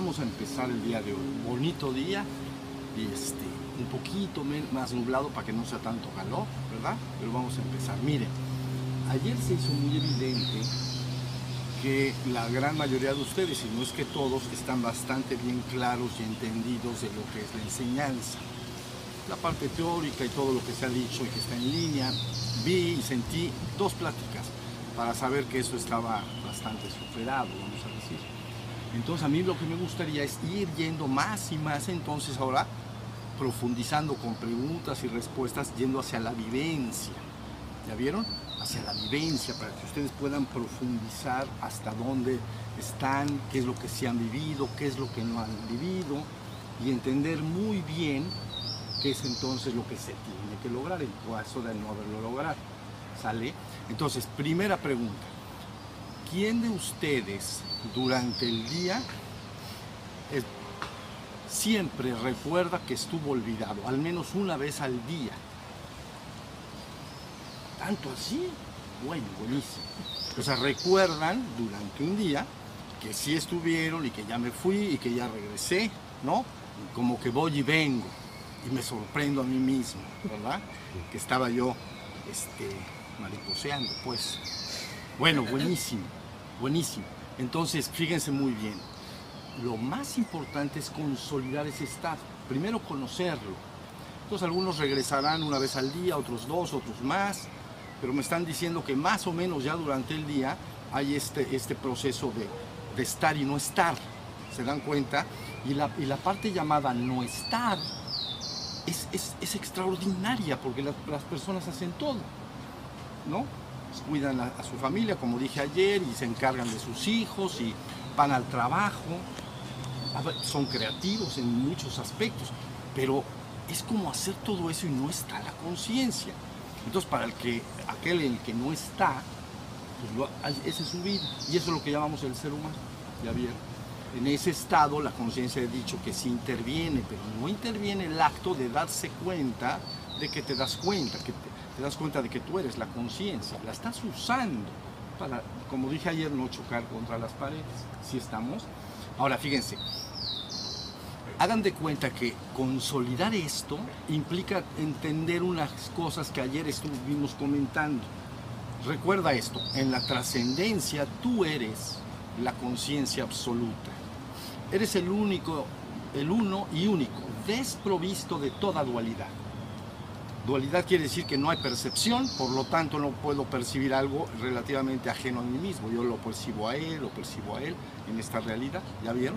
vamos a empezar el día de hoy. Bonito día y este, un poquito más nublado para que no sea tanto calor, ¿verdad? Pero vamos a empezar. Miren, ayer se hizo muy evidente que la gran mayoría de ustedes, si no es que todos, están bastante bien claros y entendidos de lo que es la enseñanza. La parte teórica y todo lo que se ha dicho y que está en línea, vi y sentí dos pláticas para saber que eso estaba bastante superado, vamos a decir. Entonces a mí lo que me gustaría es ir yendo más y más entonces ahora profundizando con preguntas y respuestas, yendo hacia la vivencia. ¿Ya vieron? Hacia la vivencia, para que ustedes puedan profundizar hasta dónde están, qué es lo que se han vivido, qué es lo que no han vivido, y entender muy bien qué es entonces lo que se tiene que lograr en caso de no haberlo logrado. ¿Sale? Entonces, primera pregunta. ¿Quién de ustedes durante el día es- siempre recuerda que estuvo olvidado, al menos una vez al día? ¿Tanto así? Bueno, buenísimo. O sea, recuerdan durante un día que sí estuvieron y que ya me fui y que ya regresé, ¿no? Como que voy y vengo y me sorprendo a mí mismo, ¿verdad? Que estaba yo este, mariposeando, pues. Bueno, buenísimo, buenísimo. Entonces, fíjense muy bien. Lo más importante es consolidar ese estado. Primero conocerlo. Entonces algunos regresarán una vez al día, otros dos, otros más, pero me están diciendo que más o menos ya durante el día hay este, este proceso de, de estar y no estar. ¿Se dan cuenta? Y la, y la parte llamada no estar es, es- es extraordinaria porque las, las personas hacen todo, ¿no? Pues cuidan a, su familia, como dije ayer, y se encargan de sus hijos y van al trabajo. Son creativos en muchos aspectos, pero es como hacer todo eso y no está la conciencia. Entonces, para el que, aquel en el que no está, pues esa es su vida. Y eso es lo que llamamos el ser humano. ¿Ya vieron? En ese estado la conciencia ha dicho que sí interviene, pero no interviene el acto de darse cuenta de que te das cuenta, que te, te das cuenta de que tú eres la conciencia. La estás usando para, como dije ayer, no chocar contra las paredes. ¿Sí estamos? Ahora, fíjense, hagan de cuenta que consolidar esto implica entender unas cosas que ayer estuvimos comentando. Recuerda esto, en la trascendencia tú eres la conciencia absoluta. Eres el único, el uno y único, desprovisto de toda dualidad. Dualidad quiere decir que no hay percepción, por lo tanto no puedo percibir algo relativamente ajeno a mí mismo. Yo lo percibo a él, lo percibo a él en esta realidad, ¿ya vieron?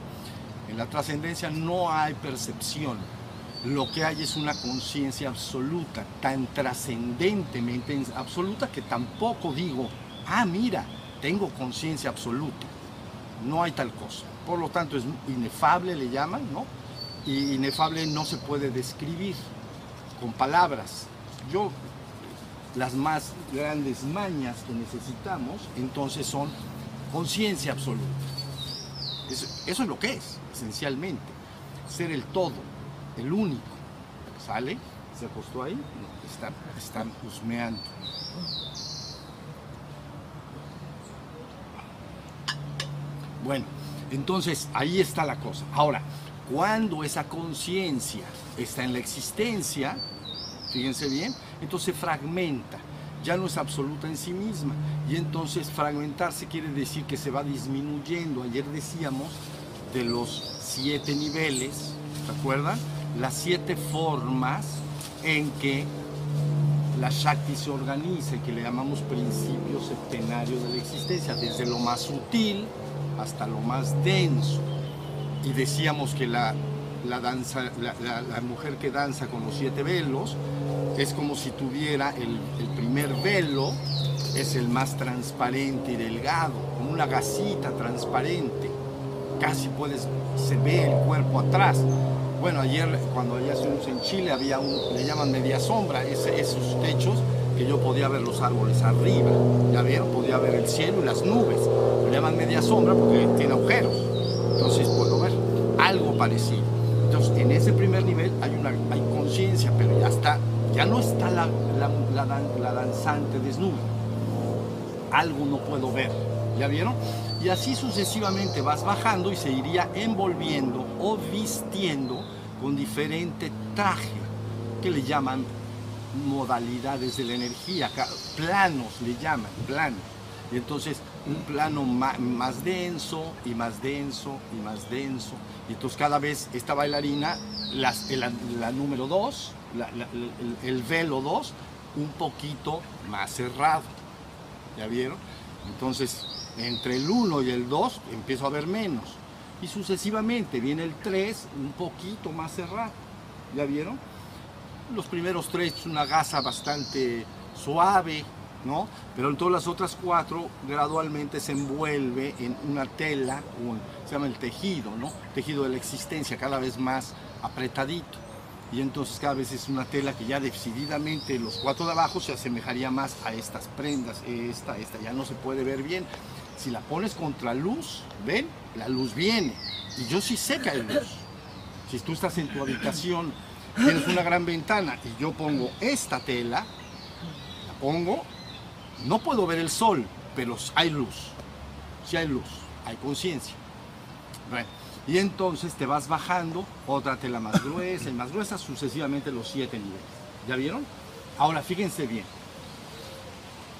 En la trascendencia no hay percepción. Lo que hay es una conciencia absoluta, tan trascendentemente absoluta que tampoco digo, ah, mira, tengo conciencia absoluta. No hay tal cosa. Por lo tanto, es inefable, le llaman, ¿no? Y inefable no se puede describir con palabras. Yo, las más grandes mañas que necesitamos, entonces son conciencia absoluta. Eso, es lo que es, esencialmente. Ser el todo, el único. ¿Sale? ¿Se acostó ahí? Están, están husmeando. Bueno, entonces ahí está la cosa. Ahora, cuando esa conciencia está en la existencia, fíjense bien, entonces fragmenta, ya no es absoluta en sí misma. Y entonces fragmentarse quiere decir que se va disminuyendo. Ayer decíamos de los siete niveles, ¿se acuerdan? Las siete formas en que la Shakti se organiza, que le llamamos principio septenario de la existencia, desde lo más sutil hasta lo más denso. Y decíamos que la, la danza, la, mujer que danza con los siete velos es como si tuviera el, primer velo, es el más transparente y delgado, como una gasita transparente. Casi puedes, se ve el cuerpo atrás. Bueno, ayer cuando allá estuvimos en Chile había un, le llaman media sombra, esos techos que yo podía ver los árboles arriba, ya vieron, podía ver el cielo y las nubes. Le llaman media sombra porque tiene agujeros, entonces puedo ver algo parecido. En ese primer nivel hay una hay conciencia, pero ya está, ya no está la, la, la dan- la danzante desnuda. Algo no puedo ver, ¿ya vieron? Y así sucesivamente vas bajando y se iría envolviendo o vistiendo con diferente traje que le llaman modalidades de la energía, planos le llaman, planos. Entonces un plano más denso y más denso y más denso. Y entonces cada vez esta bailarina, las- la, la número 2, el, el velo 2, un poquito más cerrado. ¿Ya vieron? Entonces, entre el 1 y el 2 empiezo a ver menos. Y sucesivamente viene el 3 un poquito más cerrado. ¿Ya vieron? Los primeros tres es una gasa bastante suave, ¿no? Pero en todas las otras cuatro gradualmente se envuelve en una tela, un- se llama el tejido. Tejido de la existencia, cada vez más apretadito. Y entonces cada vez es una tela que ya decididamente los cuatro de abajo se asemejaría más a estas prendas, esta, esta, ya no se puede ver bien. Si la pones contra luz, ven, la luz viene. Y yo sí sé que hay luz. Si tú estás en tu habitación, tienes una gran ventana y yo pongo esta tela, la pongo, no puedo ver el sol, pero hay luz. Si hay luz, hay conciencia. Bueno, y entonces te vas bajando, otra tela más gruesa y más gruesa, sucesivamente los siete niveles. ¿Ya vieron? Ahora fíjense bien.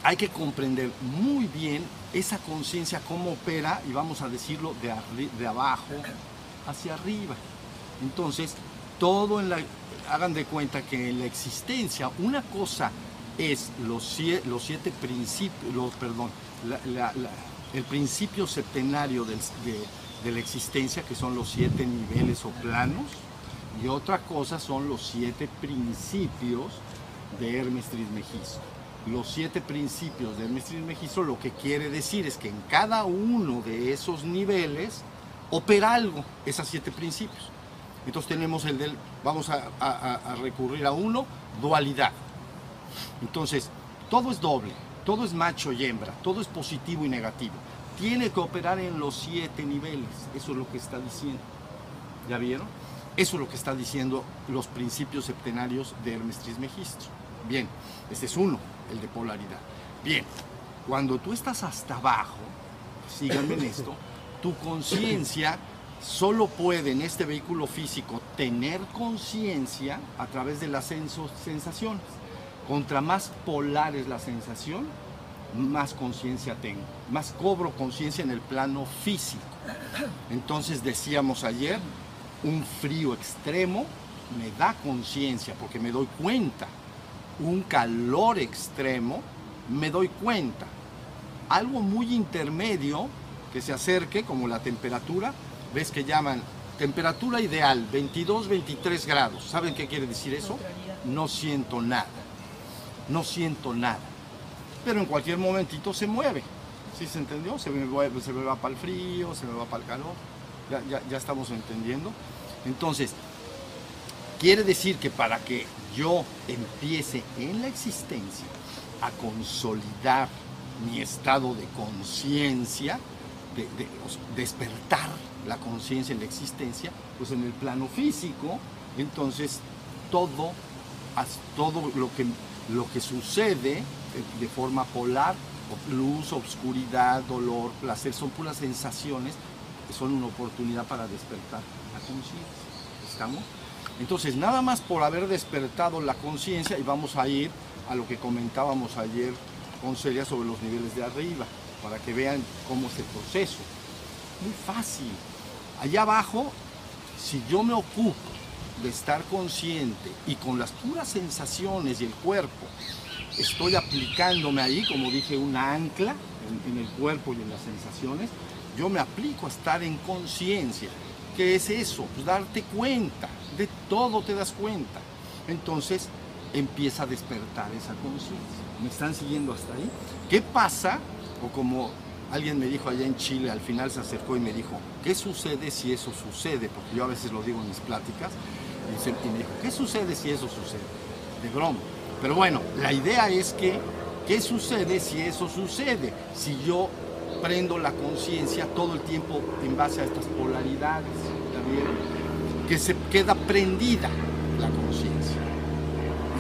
Hay que comprender muy bien esa conciencia, cómo opera, y vamos a decirlo de, de abajo hacia arriba. Entonces, todo en la. Hagan de cuenta que en la existencia, una cosa es los, sie- los siete principios, los, perdón, el principio septenario de, la existencia, que son los siete niveles o planos, y otra cosa son los siete principios de Hermes Trismegisto. Los siete principios de Hermes Trismegisto lo que quiere decir es que en cada uno de esos niveles opera algo, esos siete principios. Entonces tenemos el del, vamos a recurrir a uno, dualidad. Entonces, todo es doble, todo es macho y hembra, todo es positivo y negativo. Tiene que operar en los siete niveles, eso es lo que está diciendo. ¿Ya vieron? Eso es lo que está diciendo los principios septenarios de Hermes Trismegisto. Bien, ese es uno, el de polaridad. Bien, cuando tú estás hasta abajo, síganme en esto, tu conciencia solo puede en este vehículo físico tener conciencia a través de las sensaciones. Contra más polar es la sensación, más conciencia tengo, más cobro conciencia en el plano físico. Entonces decíamos ayer, un frío extremo me da conciencia porque me doy cuenta. Un calor extremo me doy cuenta. Algo muy intermedio que se acerque, como la temperatura, ves que llaman temperatura ideal, 22, 23 grados. ¿Saben qué quiere decir eso? No siento nada. No siento nada. Pero en cualquier momentito se mueve. ¿Sí se entendió? Se me, va- para el frío, se me va para el calor. Ya, ya, estamos entendiendo. Entonces, quiere decir que para que yo empiece en la existencia a consolidar mi estado de conciencia, de, despertar la conciencia en la existencia, pues en el plano físico, entonces todo, todo lo, que, lo que sucede de, de forma polar, luz, obscuridad, dolor, placer, son puras sensaciones que son una oportunidad para despertar la conciencia. ¿Estamos? Entonces, nada más por haber despertado la conciencia, y vamos a ir a lo que comentábamos ayer con Celia sobre los niveles de arriba, para que vean cómo es el proceso. Muy fácil. Allá abajo, si yo me ocupo de estar consciente y con las puras sensaciones y el cuerpo, estoy aplicándome ahí, como dije, una ancla en, el cuerpo y en las sensaciones, yo me aplico a estar en conciencia. ¿Qué es eso? Pues darte cuenta, de todo te das cuenta. Entonces, empieza a despertar esa conciencia. ¿Me están siguiendo hasta ahí? ¿Qué pasa? O como alguien me dijo allá en Chile, al final se acercó y me dijo, ¿qué sucede si eso sucede? Porque yo a veces lo digo en mis pláticas, y me dijo, ¿qué sucede si eso sucede? De broma. Pero bueno, la idea es que, ¿qué sucede si eso sucede? Si yo prendo la conciencia todo el tiempo en base a estas polaridades, ¿ya vieron? Que se queda prendida la conciencia.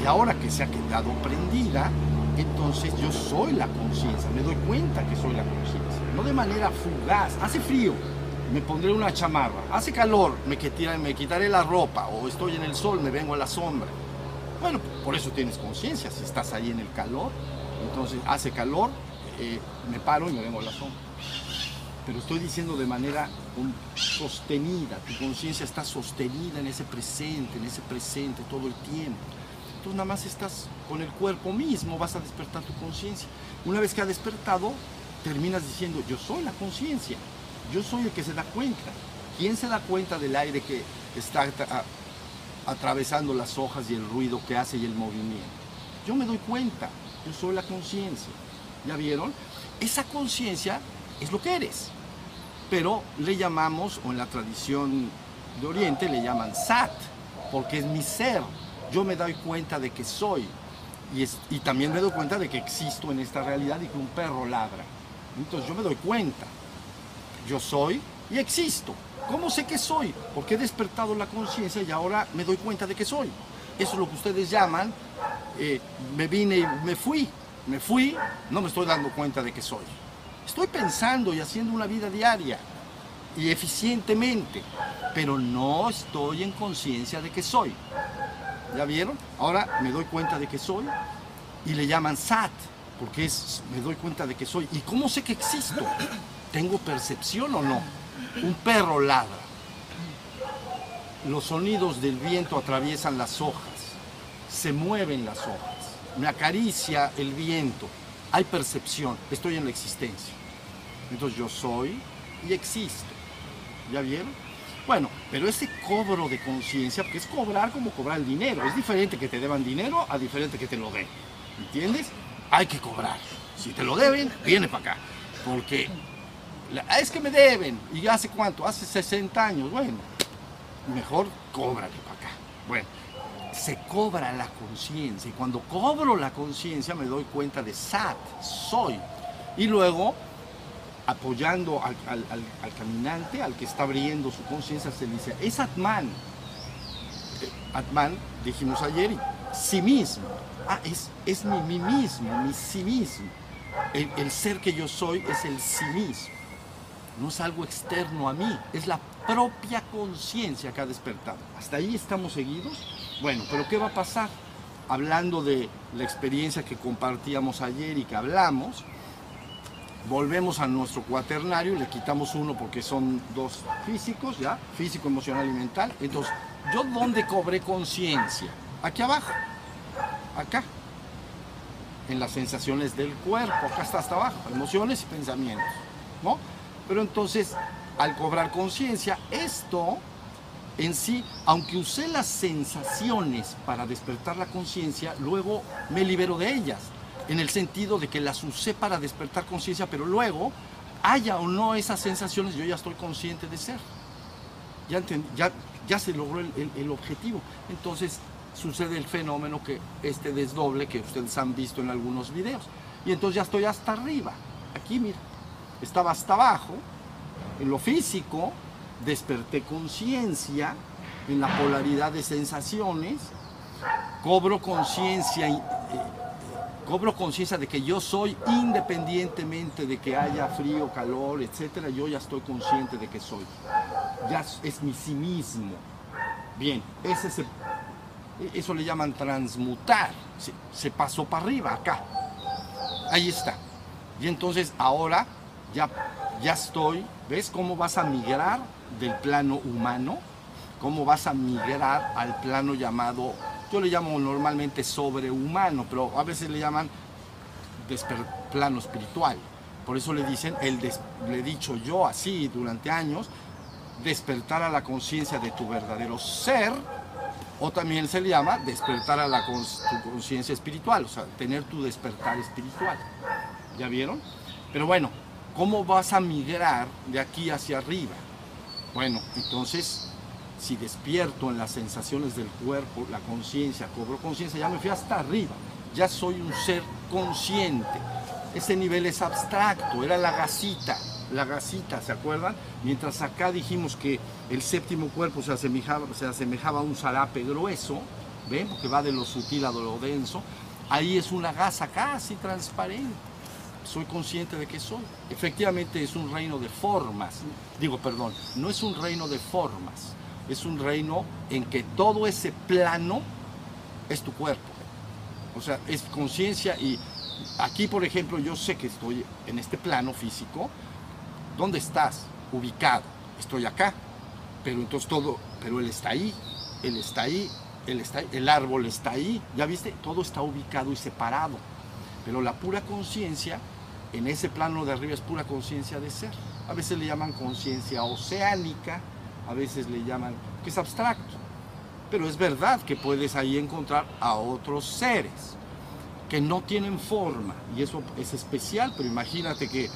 Y ahora que se ha quedado prendida, entonces yo soy la conciencia, me doy cuenta que soy la conciencia, no de manera fugaz, hace frío, me pondré una chamarra, hace calor, me, me quitaré la ropa, o estoy en el sol, me vengo a la sombra. Bueno, por eso tienes conciencia, si estás ahí en el calor, entonces hace calor, eh, me paro y me vengo a la sombra. Pero estoy diciendo de manera sostenida, tu conciencia está sostenida en ese presente, en ese presente todo el tiempo. Entonces nada más estás con el cuerpo mismo, vas a despertar tu conciencia. Una vez que ha despertado, terminas diciendo, yo soy la conciencia, yo soy el que se da cuenta. ¿Quién se da cuenta del aire que está atravesando las hojas y el ruido que hace y el movimiento? Yo me doy cuenta, yo soy la conciencia. ¿Ya vieron? Esa conciencia es lo que eres. Pero le llamamos, o en la tradición de Oriente le llaman Sat, porque es mi ser, yo me doy cuenta de que soy. Y, y también me doy cuenta de que existo en esta realidad y que un perro ladra. Entonces yo me doy cuenta. Yo soy y existo. ¿Cómo sé que soy? Porque he despertado la conciencia y ahora me doy cuenta de que soy. Eso es lo que ustedes llaman, eh, me vine y me fui. Me fui, no me estoy dando cuenta de que soy. Estoy pensando y haciendo una vida diaria y eficientemente, pero no estoy en conciencia de que soy. ¿Ya vieron? Ahora me doy cuenta de que soy y le llaman sat, porque es, me doy cuenta de que soy. ¿Y cómo sé que existo? ¿Tengo percepción o no? Un perro ladra. Los sonidos del viento atraviesan las hojas, se mueven las hojas, me acaricia el viento, hay percepción, estoy en la existencia. Entonces yo soy y existo. ¿Ya vieron? Bueno, pero ese cobro de conciencia, porque es cobrar como cobrar el dinero, es diferente que te deban dinero a diferente que te lo den. ¿Entiendes? Hay que cobrar. Si te lo deben, viene para acá. Porque es que me deben. ¿Y hace cuánto? Hace 60 años. Bueno, mejor cóbrale para acá. Bueno, se cobra la conciencia. Y cuando cobro la conciencia me doy cuenta de SAT, soy. Y luego apoyando al, caminante, al que está abriendo su conciencia, se dice, es Atman. Eh, Atman, dijimos ayer, sí mismo. Ah, es, es mi mí mismo, mi sí mismo. El, ser que yo soy es el sí mismo. No es algo externo a mí, es la propia conciencia que ha despertado. ¿Hasta ahí estamos seguidos? Bueno, pero ¿qué va a pasar? Hablando de la experiencia que compartíamos ayer y que hablamos, volvemos a nuestro cuaternario, le quitamos uno porque son dos físicos, ¿ya? Físico, emocional y mental. Entonces, ¿yo dónde cobré conciencia? Aquí abajo, acá, en las sensaciones del cuerpo, acá está hasta abajo, emociones y pensamientos, ¿no? Pero entonces, al cobrar conciencia, esto en sí, aunque usé las sensaciones para despertar la conciencia, luego me libero de ellas en el sentido de que las usé para despertar conciencia, pero luego, haya o no esas sensaciones, yo ya estoy consciente de ser. Ya, se logró el, objetivo. Entonces sucede el fenómeno que este desdoble que ustedes han visto en algunos videos. Y entonces ya estoy hasta arriba. Aquí, mira, estaba hasta abajo, en lo físico, desperté conciencia en la polaridad de sensaciones, cobro conciencia eh, cobro conciencia de que yo soy independientemente de que haya frío, calor, etcétera, yo ya estoy consciente de que soy. Ya es mi sí mismo. Bien, ese eso le llaman transmutar. Se, se pasó para arriba, acá. Ahí está. Y entonces ahora ya, ya estoy, ¿ves cómo vas a migrar del plano humano? ¿Cómo vas a migrar al plano llamado yo le llamo normalmente sobrehumano, pero a veces le llaman plano espiritual. Por eso le dicen, el le he dicho yo así durante años, despertar a la conciencia de tu verdadero ser O también se le llama despertar a la tu conciencia espiritual, o sea, tener tu despertar espiritual. ¿Ya vieron? Pero bueno, ¿cómo vas a migrar de aquí hacia arriba? Bueno, entonces, si despierto en las sensaciones del cuerpo, la conciencia, cobro conciencia, ya me fui hasta arriba, ya soy un ser consciente. Ese nivel es abstracto, era la gasita, la gasita, ¿se acuerdan? Mientras acá dijimos que el séptimo cuerpo se asemejaba, se asemejaba a un zarape grueso, ¿ven? Porque va de lo sutil a lo denso. Ahí es una gasa casi transparente. Soy consciente de que soy. Efectivamente es un reino de formas. Digo, perdón, no es un reino de formas. Es un reino en que todo ese plano es tu cuerpo. O sea, es conciencia y aquí, por ejemplo, yo sé que estoy en este plano físico, ¿Dónde estás ubicado? Estoy acá. Pero entonces todo, pero él está ahí, él está ahí, él está ahí, el árbol está ahí. ¿Ya viste? Todo está ubicado y separado. Pero la pura conciencia, en ese plano de arriba es pura conciencia de ser. A veces le llaman conciencia oceánica, a veces le llaman, que es abstracto. Pero es verdad que puedes ahí encontrar a otros seres que no tienen forma y eso es especial, pero imagínate que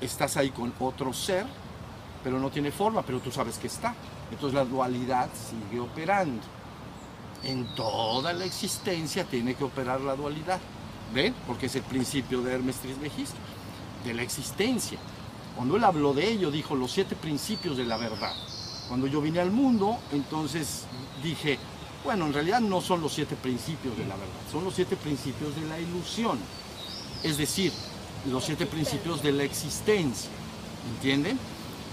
estás ahí con otro ser, pero no tiene forma, pero tú sabes que está. Entonces la dualidad sigue operando. En toda la existencia tiene que operar la dualidad. ¿Ven? Porque es el principio de Hermes Trismegisto, de la existencia. Cuando él habló de ello, dijo los siete principios de la verdad. Cuando yo vine al mundo, entonces dije, bueno, en realidad no son los siete principios de la verdad, son los siete principios de la ilusión. Es decir, los siete principios de la existencia, ¿entienden?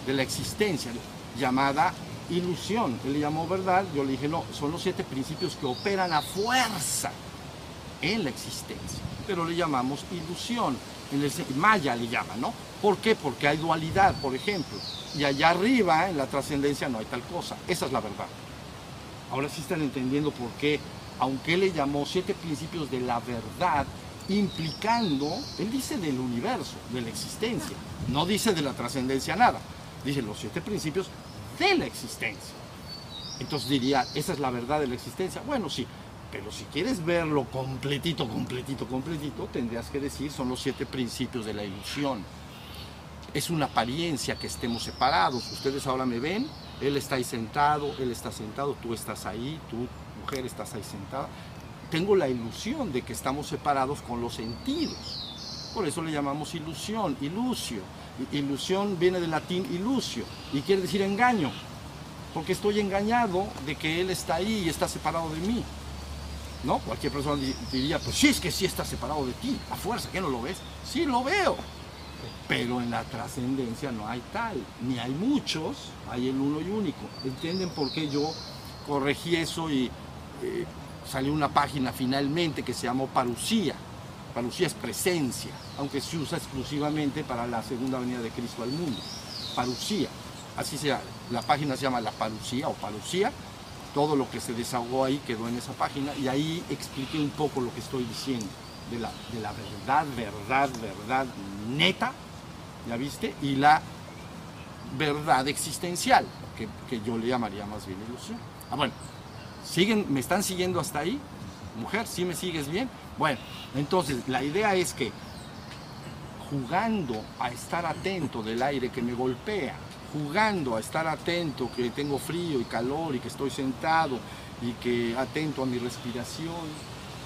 De la existencia, llamada ilusión. Él le llamó verdad, yo le dije, no, son los siete principios que operan a fuerza en la existencia, pero le llamamos ilusión, en el Maya le llama, ¿no? ¿Por qué? Porque hay dualidad, por ejemplo, y allá arriba, en la trascendencia, no hay tal cosa. Esa es la verdad. Ahora sí están entendiendo por qué, aunque le llamó siete principios de la verdad, implicando, él dice del universo, de la existencia, no dice de la trascendencia nada, dice los siete principios de la existencia. Entonces diría, esa es la verdad de la existencia. Bueno, sí, pero si quieres verlo completito, completito, completito, tendrías que decir, son los siete principios de la ilusión. Es una apariencia que estemos separados. Ustedes ahora me ven, él está ahí sentado, él está sentado, tú estás ahí, tú, mujer, estás ahí sentada tengo la ilusión de que estamos separados con los sentidos. Por eso le llamamos ilusión, ilusio. Ilusión viene del latín ilusio y quiere decir engaño, porque estoy engañado de que Él está ahí y está separado de mí. ¿No? Cualquier persona diría, pues sí, es que sí está separado de ti, a fuerza, ¿qué no lo ves? Sí, lo veo. Pero en la trascendencia no hay tal, ni hay muchos, hay el uno y único. ¿Entienden por qué yo corregí eso y eh, salió una página finalmente que se llamó Parucía. Parucía es presencia, aunque se usa exclusivamente para la segunda venida de Cristo al mundo. Parucía, así sea, la página se llama La Parucía o Parucía. Todo lo que se desahogó ahí quedó en esa página y ahí expliqué un poco lo que estoy diciendo, de la, verdad, verdad, verdad neta, ¿ya viste? Y la verdad existencial, que, que yo le llamaría más bien ilusión. Ah, bueno, ¿Siguen, ¿Me están siguiendo hasta ahí? Mujer, ¿sí me sigues bien? Bueno, entonces la idea es que jugando a estar atento del aire que me golpea, jugando a estar atento que tengo frío y calor y que estoy sentado y que atento a mi respiración,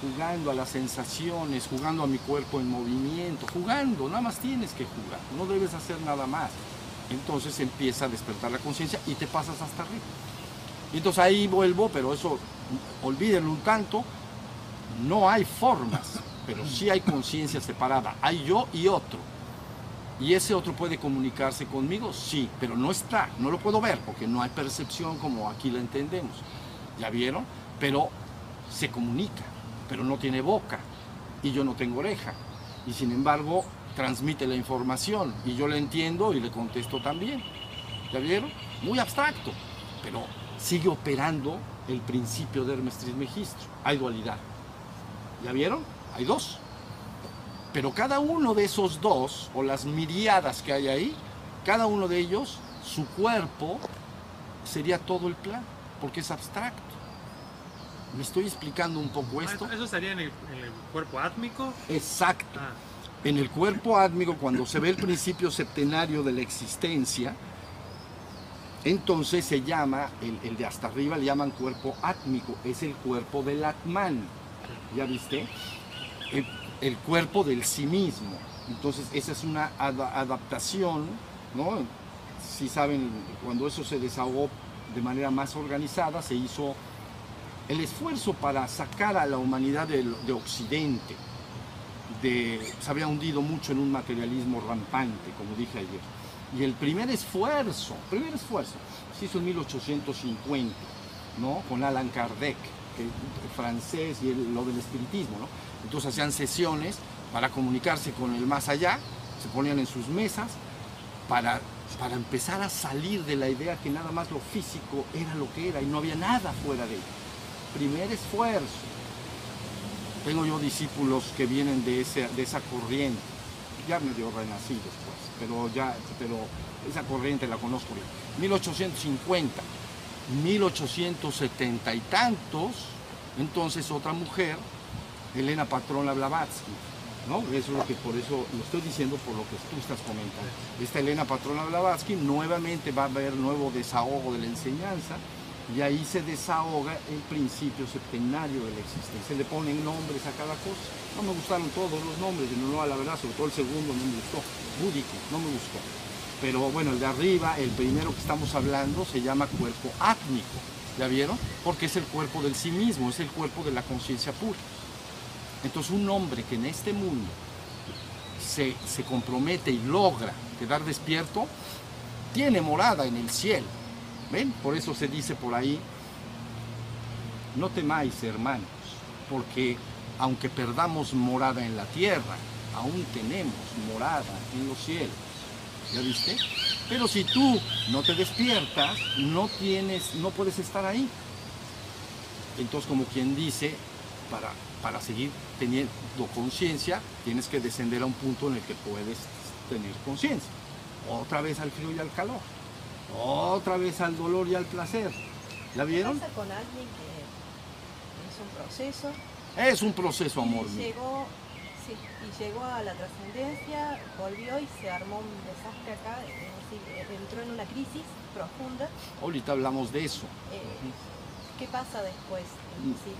jugando a las sensaciones, jugando a mi cuerpo en movimiento, jugando, nada más tienes que jugar, no debes hacer nada más. Entonces empieza a despertar la conciencia y te pasas hasta arriba. Y entonces ahí vuelvo, pero eso olvídenlo un tanto, no hay formas, pero sí hay conciencia separada, hay yo y otro. ¿Y ese otro puede comunicarse conmigo? Sí, pero no está, no lo puedo ver porque no hay percepción como aquí la entendemos. ¿Ya vieron? Pero se comunica, pero no tiene boca y yo no tengo oreja. Y sin embargo transmite la información y yo la entiendo y le contesto también. ¿Ya vieron? Muy abstracto, pero sigue operando el principio de Hermes Trismegisto. Hay dualidad. ¿Ya vieron? Hay dos. Pero cada uno de esos dos, o las miriadas que hay ahí, cada uno de ellos, su cuerpo sería todo el plan, porque es abstracto. ¿Me estoy explicando un poco esto? ¿Eso estaría en el, en el cuerpo átmico? Exacto. Ah, En el cuerpo átmico, cuando se ve el principio septenario de la existencia, entonces se llama, el, el de hasta arriba le llaman cuerpo átmico, es el cuerpo del Atman. ¿Ya viste? El, el cuerpo del sí mismo. Entonces, esa es una ada- adaptación, ¿no? Si saben, cuando eso se desahogó de manera más organizada, se hizo el esfuerzo para sacar a la humanidad de Occidente de, se había hundido mucho en un materialismo rampante, como dije ayer. Y el primer esfuerzo, primer esfuerzo, se hizo en 1850, ¿no? Con Alan Kardec, francés, y lo del espiritismo, ¿no? Entonces hacían sesiones para comunicarse con el más allá, se ponían en sus mesas para, para empezar a salir de la idea que nada más lo físico era lo que era y no había nada fuera de ello. Primer esfuerzo. Tengo yo discípulos que vienen de, ese, de esa corriente, ya medio renacidos pues, pero ya, pero esa corriente la conozco bien. 1850, 1870 y tantos, entonces otra mujer, Elena Patrona Blavatsky, ¿no? Eso es lo que por eso lo estoy diciendo por lo que tú estás comentando. Esta Elena Patrona Blavatsky nuevamente va a haber nuevo desahogo de la enseñanza y ahí se desahoga el principio septenario de la existencia. Le ponen nombres a cada cosa. No me gustaron todos los nombres, no, la verdad, sobre todo el segundo no me gustó. Búdico, no me gustó. Pero bueno, el de arriba, el primero que estamos hablando, se llama cuerpo átmico. ¿Ya vieron? Porque es el cuerpo del sí mismo, es el cuerpo de la conciencia pura. Entonces un hombre que en este mundo se, se compromete y logra quedar despierto, tiene morada en el cielo. ¿Ven? Por eso se dice por ahí, no temáis hermanos, porque aunque perdamos morada en la tierra, aún tenemos morada en los cielos. ¿Ya viste? Pero si tú no te despiertas, no tienes, no puedes estar ahí. Entonces, como quien dice, para, para seguir teniendo conciencia, tienes que descender a un punto en el que puedes tener conciencia. Otra vez al frío y al calor. Otra vez al dolor y al placer. ¿La ¿Qué vieron? pasa con alguien que es un proceso Es un proceso, amor y llegó, sí, y llegó a la trascendencia, volvió y se armó un desastre acá, es decir, entró en una crisis profunda? Ahorita hablamos de eso. Eh, ¿Qué pasa después? Es decir,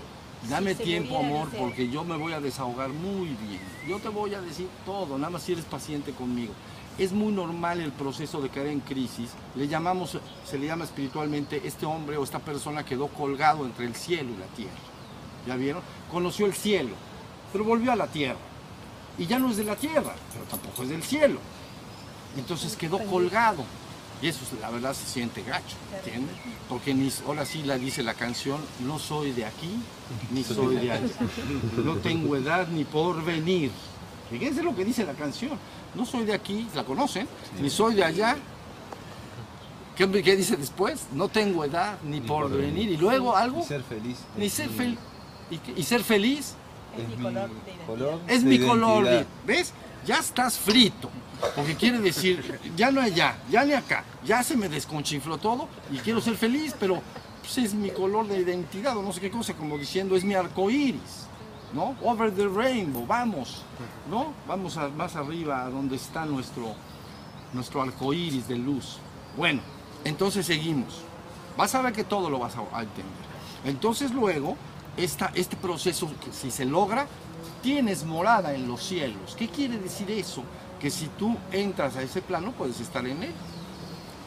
Dame si tiempo, amor, porque yo me voy a desahogar muy bien. Yo te voy a decir todo, nada más si eres paciente conmigo. Es muy normal el proceso de caer en crisis. Le llamamos, se le llama espiritualmente, este hombre o esta persona quedó colgado entre el cielo y la tierra. ¿Ya vieron? Conoció el cielo, pero volvió a la tierra. Y ya no es de la tierra, pero tampoco es del cielo. Entonces quedó colgado. Y eso, la verdad, se siente gacho, ¿entiendes? Porque ni, ahora sí la dice la canción, no soy de aquí, ni soy de allá. No tengo edad ni por venir. Fíjense lo que dice la canción. No soy de aquí, la conocen, ni soy de allá. ¿Qué, qué dice después? No tengo edad ni, por, venir. Y luego algo, Y ser feliz. ni ser feliz. ¿Y, qué- y ser feliz Es mi color de es mi color. ¿Ves? Ya estás frito. Porque quiere decir, ya no allá, ya ni acá. Ya se me desconchinfló todo y quiero ser feliz, pero pues, es mi color de identidad o no sé qué cosa, como diciendo, es mi arco iris. ¿No? Over the rainbow, vamos. ¿No? Vamos a- más arriba, a donde está nuestro, nuestro arco iris de luz. Bueno, entonces seguimos. Vas a ver que todo lo vas a, a entender. Entonces luego, esta, este proceso, si se logra, tienes morada en los cielos. ¿Qué quiere decir eso? Que si tú entras a ese plano, puedes estar en él.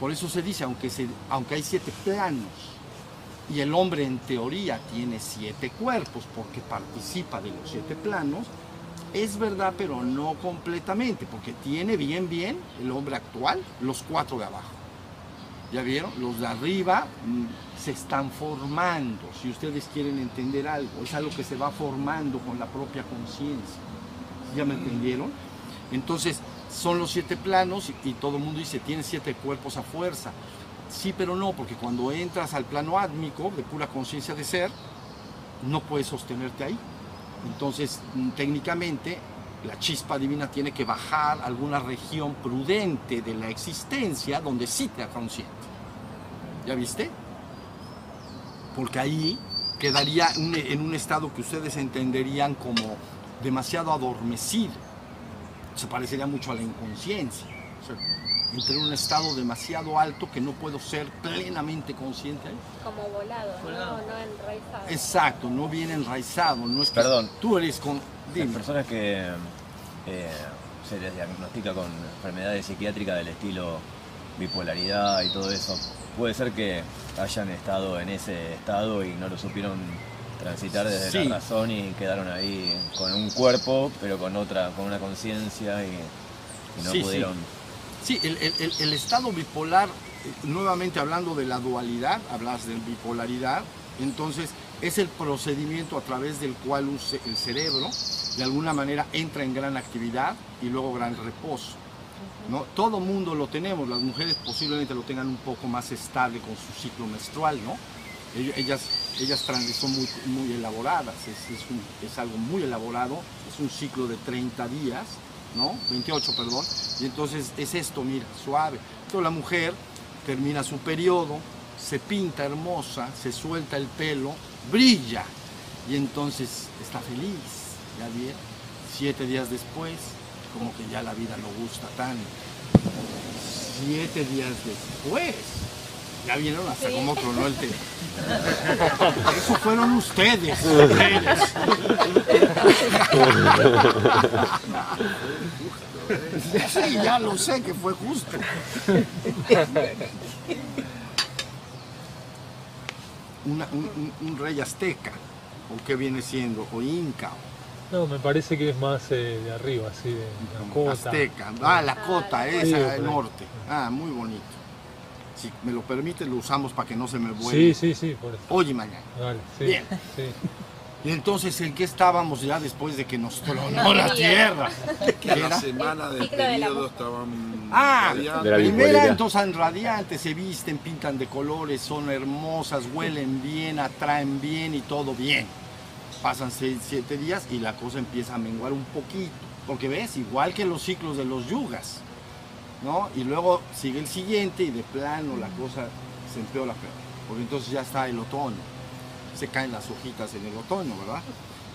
Por eso se dice, aunque, se, aunque hay siete planos, y el hombre en teoría tiene siete cuerpos porque participa de los siete planos, es verdad, pero no completamente, porque tiene bien, bien el hombre actual los cuatro de abajo. ¿Ya vieron? Los de arriba mm, se están formando, si ustedes quieren entender algo, es algo que se va formando con la propia conciencia. ¿Ya me entendieron? Entonces, son los siete planos y, todo el mundo dice, tiene siete cuerpos a fuerza. Sí, pero no, porque cuando entras al plano átmico de pura conciencia de ser, no puedes sostenerte ahí. Entonces, mm, técnicamente, la chispa divina tiene que bajar alguna región prudente de la existencia donde sí te consciente. ¿Ya viste? Porque ahí quedaría en un estado que ustedes entenderían como demasiado adormecido. Se parecería mucho a la inconsciencia. O sea, entré en un estado demasiado alto que no puedo ser plenamente consciente. Como volado, ¿no? no enraizado. Exacto, no bien enraizado. No es que Perdón. Tú eres con... Las personas que eh, se les diagnostica con enfermedades psiquiátricas del estilo bipolaridad y todo eso, puede ser que hayan estado en ese estado y no lo supieron transitar desde Sí. la razón y quedaron ahí con un cuerpo, pero con otra, con una conciencia y, y no Sí, pudieron. Sí, el, el- el- el estado bipolar, eh, nuevamente hablando de la dualidad, hablas de bipolaridad, entonces es el procedimiento a través del cual el cerebro de alguna manera entra en gran actividad y luego gran reposo. ¿no? Todo mundo lo tenemos, las mujeres posiblemente lo tengan un poco más estable con su ciclo menstrual, ¿no? Ell- Ellas, ellas son muy, muy elaboradas, es, es un- es algo muy elaborado, es un ciclo de 30 días, ¿no? 28, perdón, y entonces es esto, mira, suave. Entonces la mujer termina su periodo, se pinta hermosa, se suelta el pelo, brilla, y entonces está feliz, ¿ya vieron? Siete días después, como que ya la vida no gusta tanto. Siete días después, ya vieron hasta Sí. cómo tronó el tema. Eso fueron ustedes, mujeres. Sí, ya lo sé que fue justo. Una- un, un- un rey azteca, o qué viene siendo, o inca, No, me parece que es más eh, de arriba, así, de la cota. azteca. Ah, la cota, esa, Sí, el por ahí. norte. Ah, muy bonito. Si me lo permite, lo usamos para que no se me Sí, vuelva. sí, sí, por eso. Hoy y mañana. Dale, sí, Bien. sí. Y entonces, ¿en qué estábamos ya después de que nos tronó la tierra? ¿Qué La semana del periodo mu- estaban Ah, radiantes. De la primera entonces son radiantes, se visten, pintan de colores, son hermosas, huelen bien, atraen bien y todo bien. Pasan seis, siete días y la cosa empieza a menguar un poquito. Porque ves, igual que los ciclos de los yugas, ¿no? Y luego sigue el siguiente y de plano la cosa se empeora peor. Porque entonces ya está el otoño. Se caen las hojitas en el otoño, ¿verdad?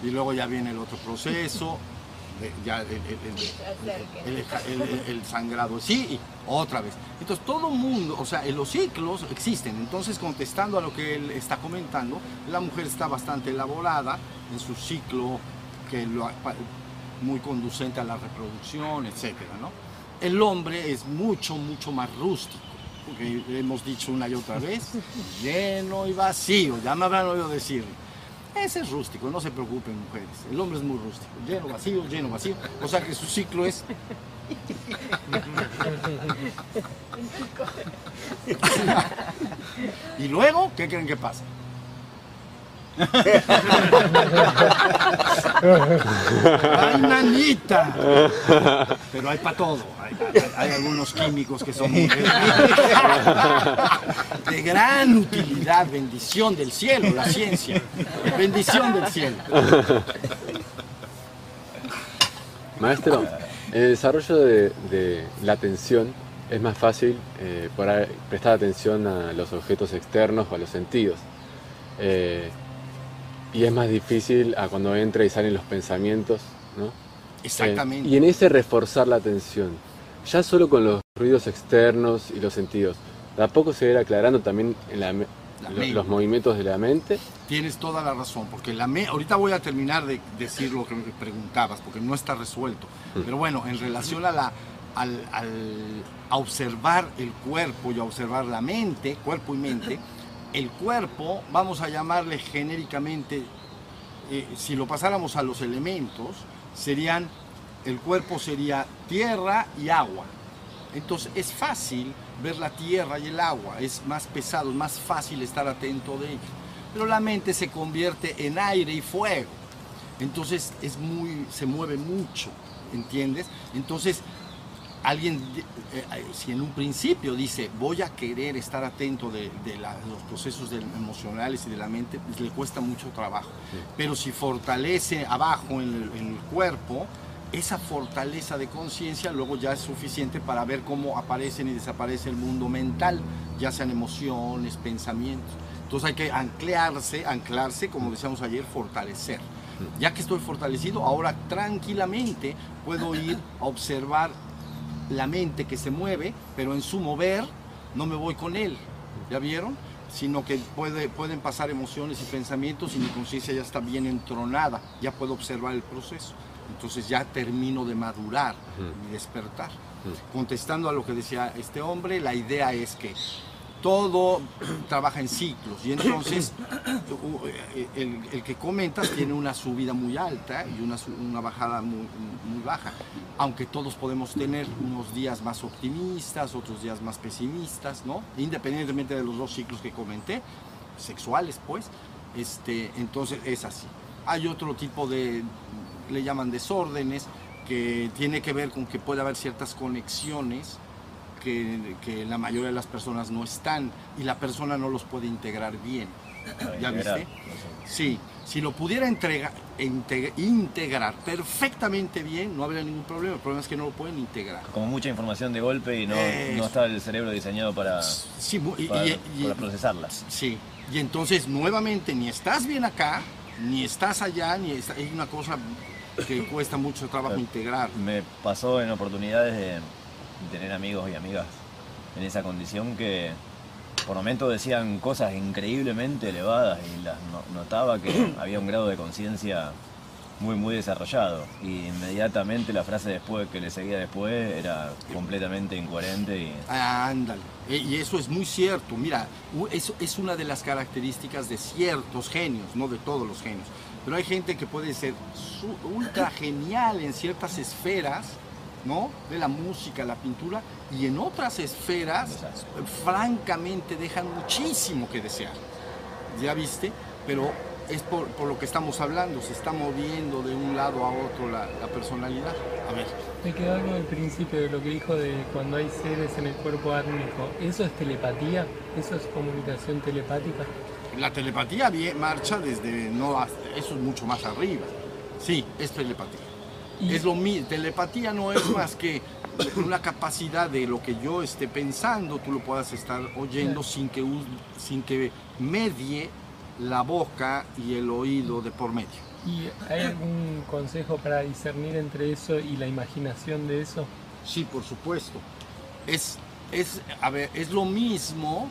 Y luego ya viene el otro proceso, de- ya el- sangrado, sí, y otra vez. Entonces todo mundo, o sea, los ciclos existen. Entonces contestando a lo que él está comentando, la mujer está bastante elaborada en su ciclo que lo muy conducente a la reproducción, etcétera, ¿no? El hombre es mucho, mucho más rústico, porque hemos dicho una y otra vez, lleno y vacío, ya me habrán oído decir. Ese es rústico, no se preocupen mujeres. El hombre es muy rústico, lleno, vacío, lleno, vacío. O sea que su ciclo es y luego, ¿qué creen que pasa? ¡Ay, nanita! Pero hay para todo. Hay, hay- hay algunos químicos que son muy de gran utilidad, bendición del cielo, la ciencia. Bendición del cielo. Maestro, el desarrollo de, la atención es más fácil eh, prestar atención a los objetos externos o a los sentidos. Eh, y es más difícil a cuando entra y salen los pensamientos, ¿no? Exactamente. Eh, y en ese reforzar la atención, ya solo con los ruidos externos y los sentidos, ¿de a poco se va a ir aclarando también en la me- La lo- mente. los movimientos de la mente? Tienes toda la razón, porque la me- ahorita voy a terminar de decir lo que me preguntabas, porque no está resuelto. Pero bueno, en relación a la al, al- a observar el cuerpo y a observar la mente, cuerpo y mente, el cuerpo, vamos a llamarle genéricamente, eh, si lo pasáramos a los elementos, serían, el cuerpo sería tierra y agua. Entonces es fácil ver la tierra y el agua, es más pesado, es más fácil estar atento de ello. Pero la mente se convierte en aire y fuego. Entonces es muy, se mueve mucho, ¿entiendes? Entonces alguien, eh, eh, si en un principio dice voy a querer estar atento de, de la- los procesos del- emocionales y de la mente, pues le cuesta mucho trabajo. Pero si fortalece abajo en el, en el cuerpo, esa fortaleza de conciencia luego ya es suficiente para ver cómo aparecen y desaparece el mundo mental, ya sean emociones, pensamientos. Entonces hay que anclarse, anclarse, como decíamos ayer, fortalecer. Ya que estoy fortalecido, ahora tranquilamente puedo ir a observar la mente que se mueve, pero en su mover no me voy con él. ¿Ya vieron? Sino que puede, pueden pasar emociones y pensamientos y mi conciencia ya está bien entronada, ya puedo observar el proceso. Entonces ya termino de madurar y despertar. Contestando a lo que decía este hombre, la idea es que todo trabaja en ciclos y entonces el, el, que comentas tiene una subida muy alta y una, una bajada muy, muy, baja, aunque todos podemos tener unos días más optimistas, otros días más pesimistas, ¿no? Independientemente de los dos ciclos que comenté, sexuales pues, este, entonces es así. Hay otro tipo de, le llaman desórdenes, que tiene que ver con que puede haber ciertas conexiones que, la mayoría de las personas no están y la persona no los puede integrar bien. ¿Ya viste? Sí, si lo pudiera entregar, integrar perfectamente bien, no habría ningún problema. El problema es que no lo pueden integrar. Como mucha información de golpe y no, no está el cerebro diseñado para, sí, para, procesarla. Sí, y entonces nuevamente ni estás bien acá, ni estás allá, ni hay una cosa que cuesta mucho trabajo integrar. Me pasó en oportunidades de tener amigos y amigas en esa condición que por momentos decían cosas increíblemente elevadas y las notaba que había un grado de conciencia muy muy desarrollado. Y inmediatamente la frase después que le seguía después era completamente incoherente y ándale. E, y eso es muy cierto. Mira eso es una de las características de ciertos genios no de todos los genios. Pero hay gente que puede ser ultra genial en ciertas esferas ¿no? de la música, la pintura, y en otras esferas, francamente, dejan muchísimo que desear. ¿Ya viste? Pero es por, lo que estamos hablando, se está moviendo de un lado a otro la, personalidad. A ver. Me quedó algo al principio de lo que dijo de cuando hay seres en el cuerpo átmico. ¿Eso es telepatía? ¿Eso es comunicación telepática? La telepatía marcha desde, no, eso es mucho más arriba. Sí, es telepatía. Es lo mismo, telepatía no es más que una capacidad de lo que yo esté pensando, tú lo puedas estar oyendo sin que, sin que medie la boca y el oído de por medio. ¿Y hay algún consejo para discernir entre eso y la imaginación de eso? Sí, por supuesto. Es, es, a ver, es lo mismo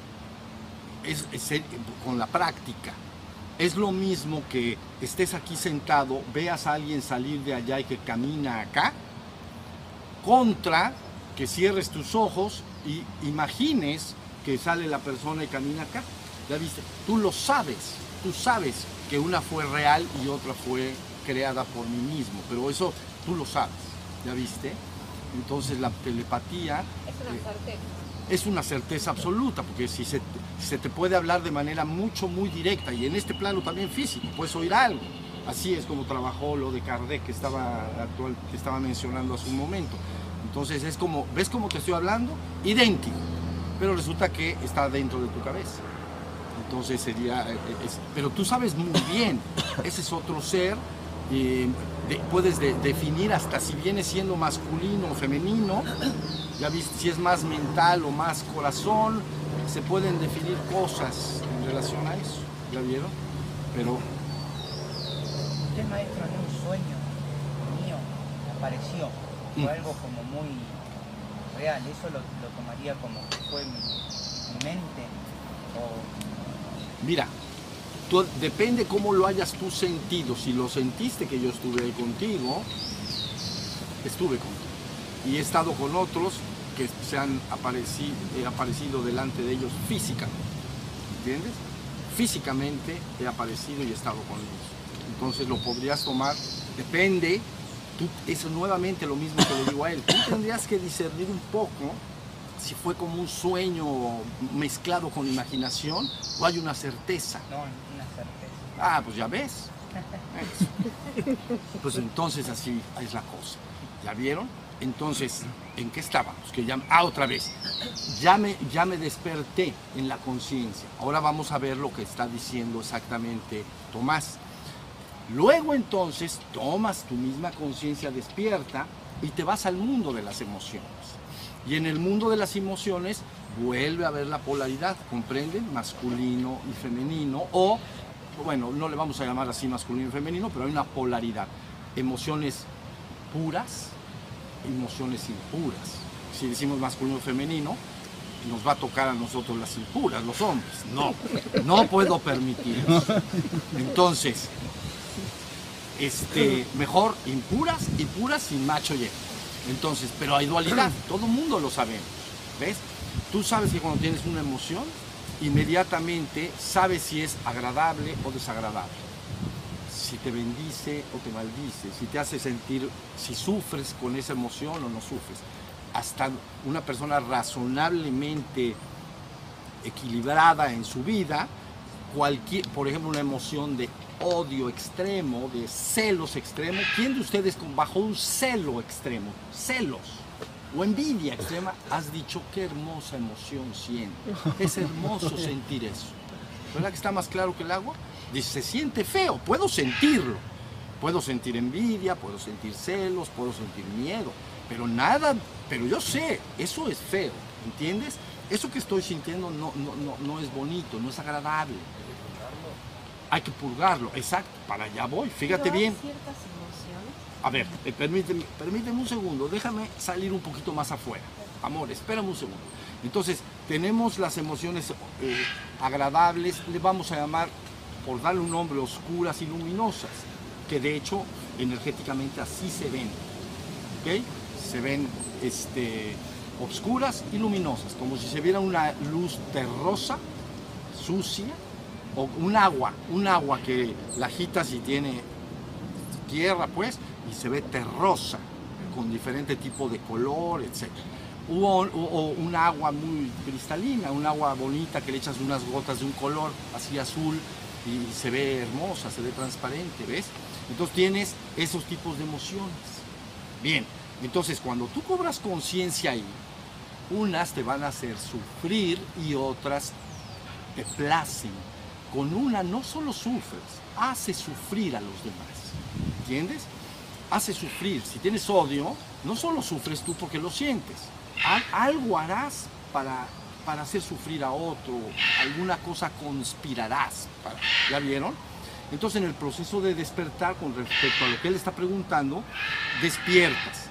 es, con la práctica. Es lo mismo que estés aquí sentado, veas a alguien salir de allá y que camina acá, contra que cierres tus ojos y imagines que sale la persona y camina acá. ¿Ya viste? Tú lo sabes, tú sabes que una fue real y otra fue creada por mí mismo, pero eso tú lo sabes, ¿ya viste? Entonces la telepatía... Es una eh, certeza. Es una certeza absoluta, porque si se, se te puede hablar de manera mucho, muy directa, y en este plano también físico, puedes oír algo. Así es como trabajó lo de Kardec que estaba, actual, que estaba mencionando hace un momento. Entonces es como, ¿ves cómo te estoy hablando? Idéntico, pero resulta que está dentro de tu cabeza. Entonces sería, eh, eh, pero tú sabes muy bien, ese es otro ser, eh, puedes definir hasta si viene siendo masculino o femenino, ya viste, si es más mental o más corazón, se pueden definir cosas en relación a eso, ¿ya vieron? Pero... Usted maestro en un sueño mío apareció, fue mm. algo como muy real, ¿eso lo, tomaría como que fue mi, mi mente? O... Mira, depende cómo lo hayas tú sentido. Si lo sentiste que yo estuve ahí contigo, estuve contigo. Y he estado con otros que se han aparecido, he aparecido delante de ellos físicamente. ¿Entiendes? Físicamente he aparecido y he estado con ellos. Entonces lo podrías tomar, depende. Tú, eso nuevamente lo mismo que le digo a él. Tú tendrías que discernir un poco si fue como un sueño mezclado con imaginación o hay una certeza. No, una certeza. Ah, pues ya ves. Pues entonces así es la cosa. ¿Ya vieron? Entonces, ¿en qué estábamos? Que ya, ah, otra vez. Ya me, ya me desperté en la conciencia. Ahora vamos a ver lo que está diciendo exactamente Tomás. Luego entonces tomas tu misma conciencia despierta y te vas al mundo de las emociones. Y en el mundo de las emociones vuelve a haber la polaridad, ¿comprenden? Masculino y femenino, o, bueno, no le vamos a llamar así masculino y femenino, pero hay una polaridad. Emociones puras, emociones impuras. Si decimos masculino y femenino, nos va a tocar a nosotros las impuras, los hombres. No, no puedo permitir. Entonces, este, mejor impuras y puras sin macho y. Entonces, pero hay dualidad, todo el mundo lo sabemos. ¿Ves? Tú sabes que cuando tienes una emoción, inmediatamente sabes si es agradable o desagradable. Si te bendice o te maldice, si te hace sentir, si sufres con esa emoción o no sufres. Hasta una persona razonablemente equilibrada en su vida, cualquier, por ejemplo, una emoción de odio extremo, de celos extremos. ¿Quién de ustedes con, bajo un celo extremo, celos o envidia extrema, has dicho qué hermosa emoción siente? Es hermoso sentir eso. ¿Verdad que está más claro que el agua? Dice, se siente feo, puedo sentirlo. Puedo sentir envidia, puedo sentir celos, puedo sentir miedo, pero nada, pero yo sé, eso es feo, ¿entiendes? Eso que estoy sintiendo no, no, no, no es bonito, no es agradable hay que purgarlo, exacto, para allá voy, fíjate Pero hay bien. ciertas emociones. A ver, eh, permíteme, permíteme un segundo, déjame salir un poquito más afuera. Amor, espérame un segundo. Entonces, tenemos las emociones eh, agradables, le vamos a llamar, por darle un nombre, oscuras y luminosas, que de hecho energéticamente así se ven. ¿Ok? Se ven este, obscuras y luminosas, como si se viera una luz terrosa, sucia, o un agua, un agua que la agitas y tiene tierra, pues, y se ve terrosa, con diferente tipo de color, etc. O, o un agua muy cristalina, un agua bonita que le echas unas gotas de un color así azul y se ve hermosa, se ve transparente, ¿ves? Entonces tienes esos tipos de emociones. Bien, entonces cuando tú cobras conciencia ahí, unas te van a hacer sufrir y otras te placen. Con una no solo sufres, hace sufrir a los demás. ¿Entiendes? Hace sufrir. Si tienes odio, no solo sufres tú porque lo sientes. Al- algo harás para, para hacer sufrir a otro. Alguna cosa conspirarás. para- ¿Ya vieron? Entonces en el proceso de despertar con respecto a lo que él está preguntando, despiertas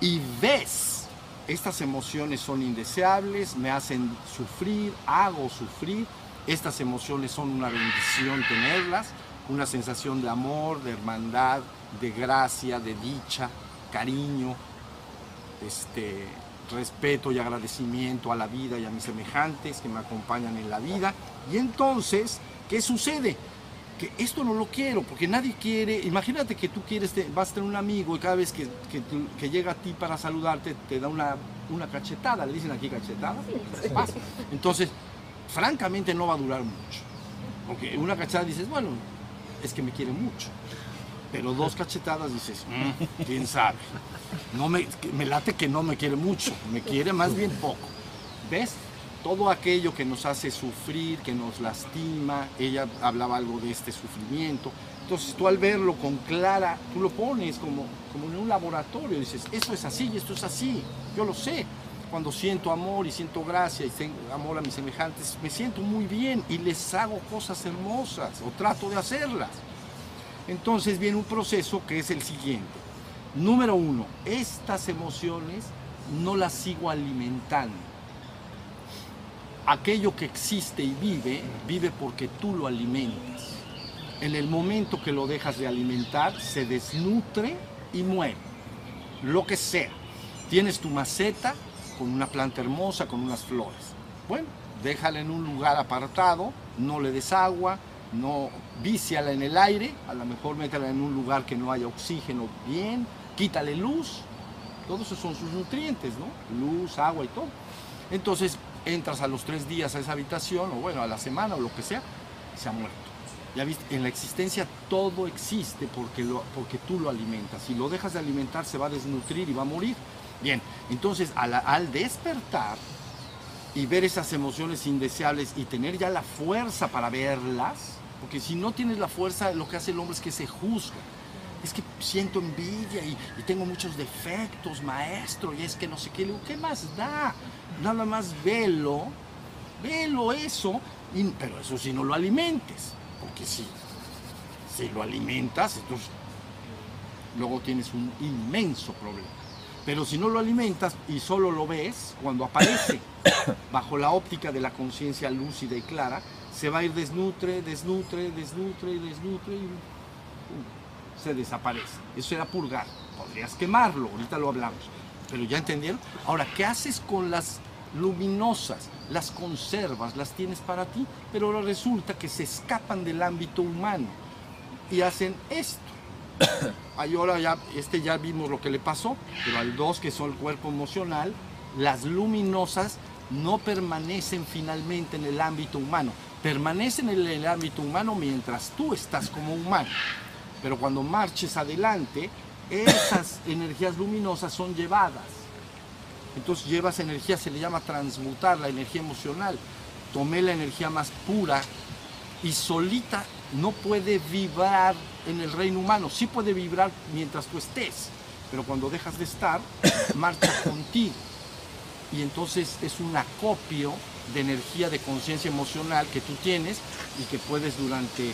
y ves, estas emociones son indeseables, me hacen sufrir, hago sufrir, estas emociones son una bendición tenerlas, una sensación de amor, de hermandad, de gracia, de dicha, cariño, este, respeto y agradecimiento a la vida y a mis semejantes que me acompañan en la vida. Y entonces, ¿qué sucede? Que esto no lo quiero, porque nadie quiere, imagínate que tú quieres, te- vas a tener un amigo y cada vez que, que tú- que llega a ti para saludarte te da una, una cachetada, le dicen aquí cachetada, Vas. entonces, francamente no va a durar mucho, porque una cachetada dices, bueno, es que me quiere mucho, pero dos cachetadas dices, "Mm, quién sabe, no me, me late que no me quiere mucho, me quiere más bien poco. ¿Ves? Todo aquello que nos hace sufrir, que nos lastima, ella hablaba algo de este sufrimiento. Entonces tú al verlo con clara, tú lo pones como, como en un laboratorio, dices, esto es así y esto es así, yo lo sé. Cuando siento amor y siento gracia y tengo amor a mis semejantes, me siento muy bien y les hago cosas hermosas o trato de hacerlas. Entonces viene un proceso que es el siguiente. Número uno, estas emociones no las sigo alimentando. Aquello que existe y vive, vive porque tú lo alimentas. En el momento que lo dejas de alimentar, se desnutre y muere. Lo que sea. Tienes tu maceta con una planta hermosa, con unas flores. Bueno, déjala en un lugar apartado, no le des agua, no víciala en el aire, a lo mejor métela en un lugar que no haya oxígeno bien, quítale luz, todos esos son sus nutrientes, ¿no? Luz, agua y todo. Entonces entras a los tres días a esa habitación, o bueno, a la semana o lo que sea, se ha muerto. Ya viste, en la existencia todo existe porque, lo, porque tú lo alimentas. Si lo dejas de alimentar se va a desnutrir y va a morir. Bien, entonces al despertar y ver esas emociones indeseables y tener ya la fuerza para verlas, porque si no tienes la fuerza, lo que hace el hombre es que se juzga. es que siento envidia y, y tengo muchos defectos, maestro, y es que no sé qué. Le digo, ¿qué más da? Nada más velo, velo eso, y- pero eso si no lo alimentes, porque si, si lo alimentas, entonces luego tienes un inmenso problema. Pero si no lo alimentas y solo lo ves, cuando aparece bajo la óptica de la conciencia lúcida y clara, se va a ir desnutre, desnutre, desnutre, desnutre y se desaparece. Eso era purgar. Podrías quemarlo, ahorita lo hablamos. Pero ya entendieron. Ahora, ¿qué haces con las luminosas? Las conservas, las tienes para ti, pero ahora resulta que se escapan del ámbito humano y hacen esto. Ahí ahora ya, este ya vimos lo que le pasó, pero al dos que son el cuerpo emocional, las luminosas no permanecen finalmente en el ámbito humano, permanecen en el ámbito humano mientras tú estás como humano. Pero cuando marches adelante, esas energías luminosas son llevadas. Entonces llevas energía, se le llama transmutar la energía emocional. Tomé la energía más pura y solita no puede vibrar en el reino humano. Sí puede vibrar mientras tú estés, pero cuando dejas de estar, marcha contigo. Y entonces es un acopio de energía de conciencia emocional que tú tienes y que puedes durante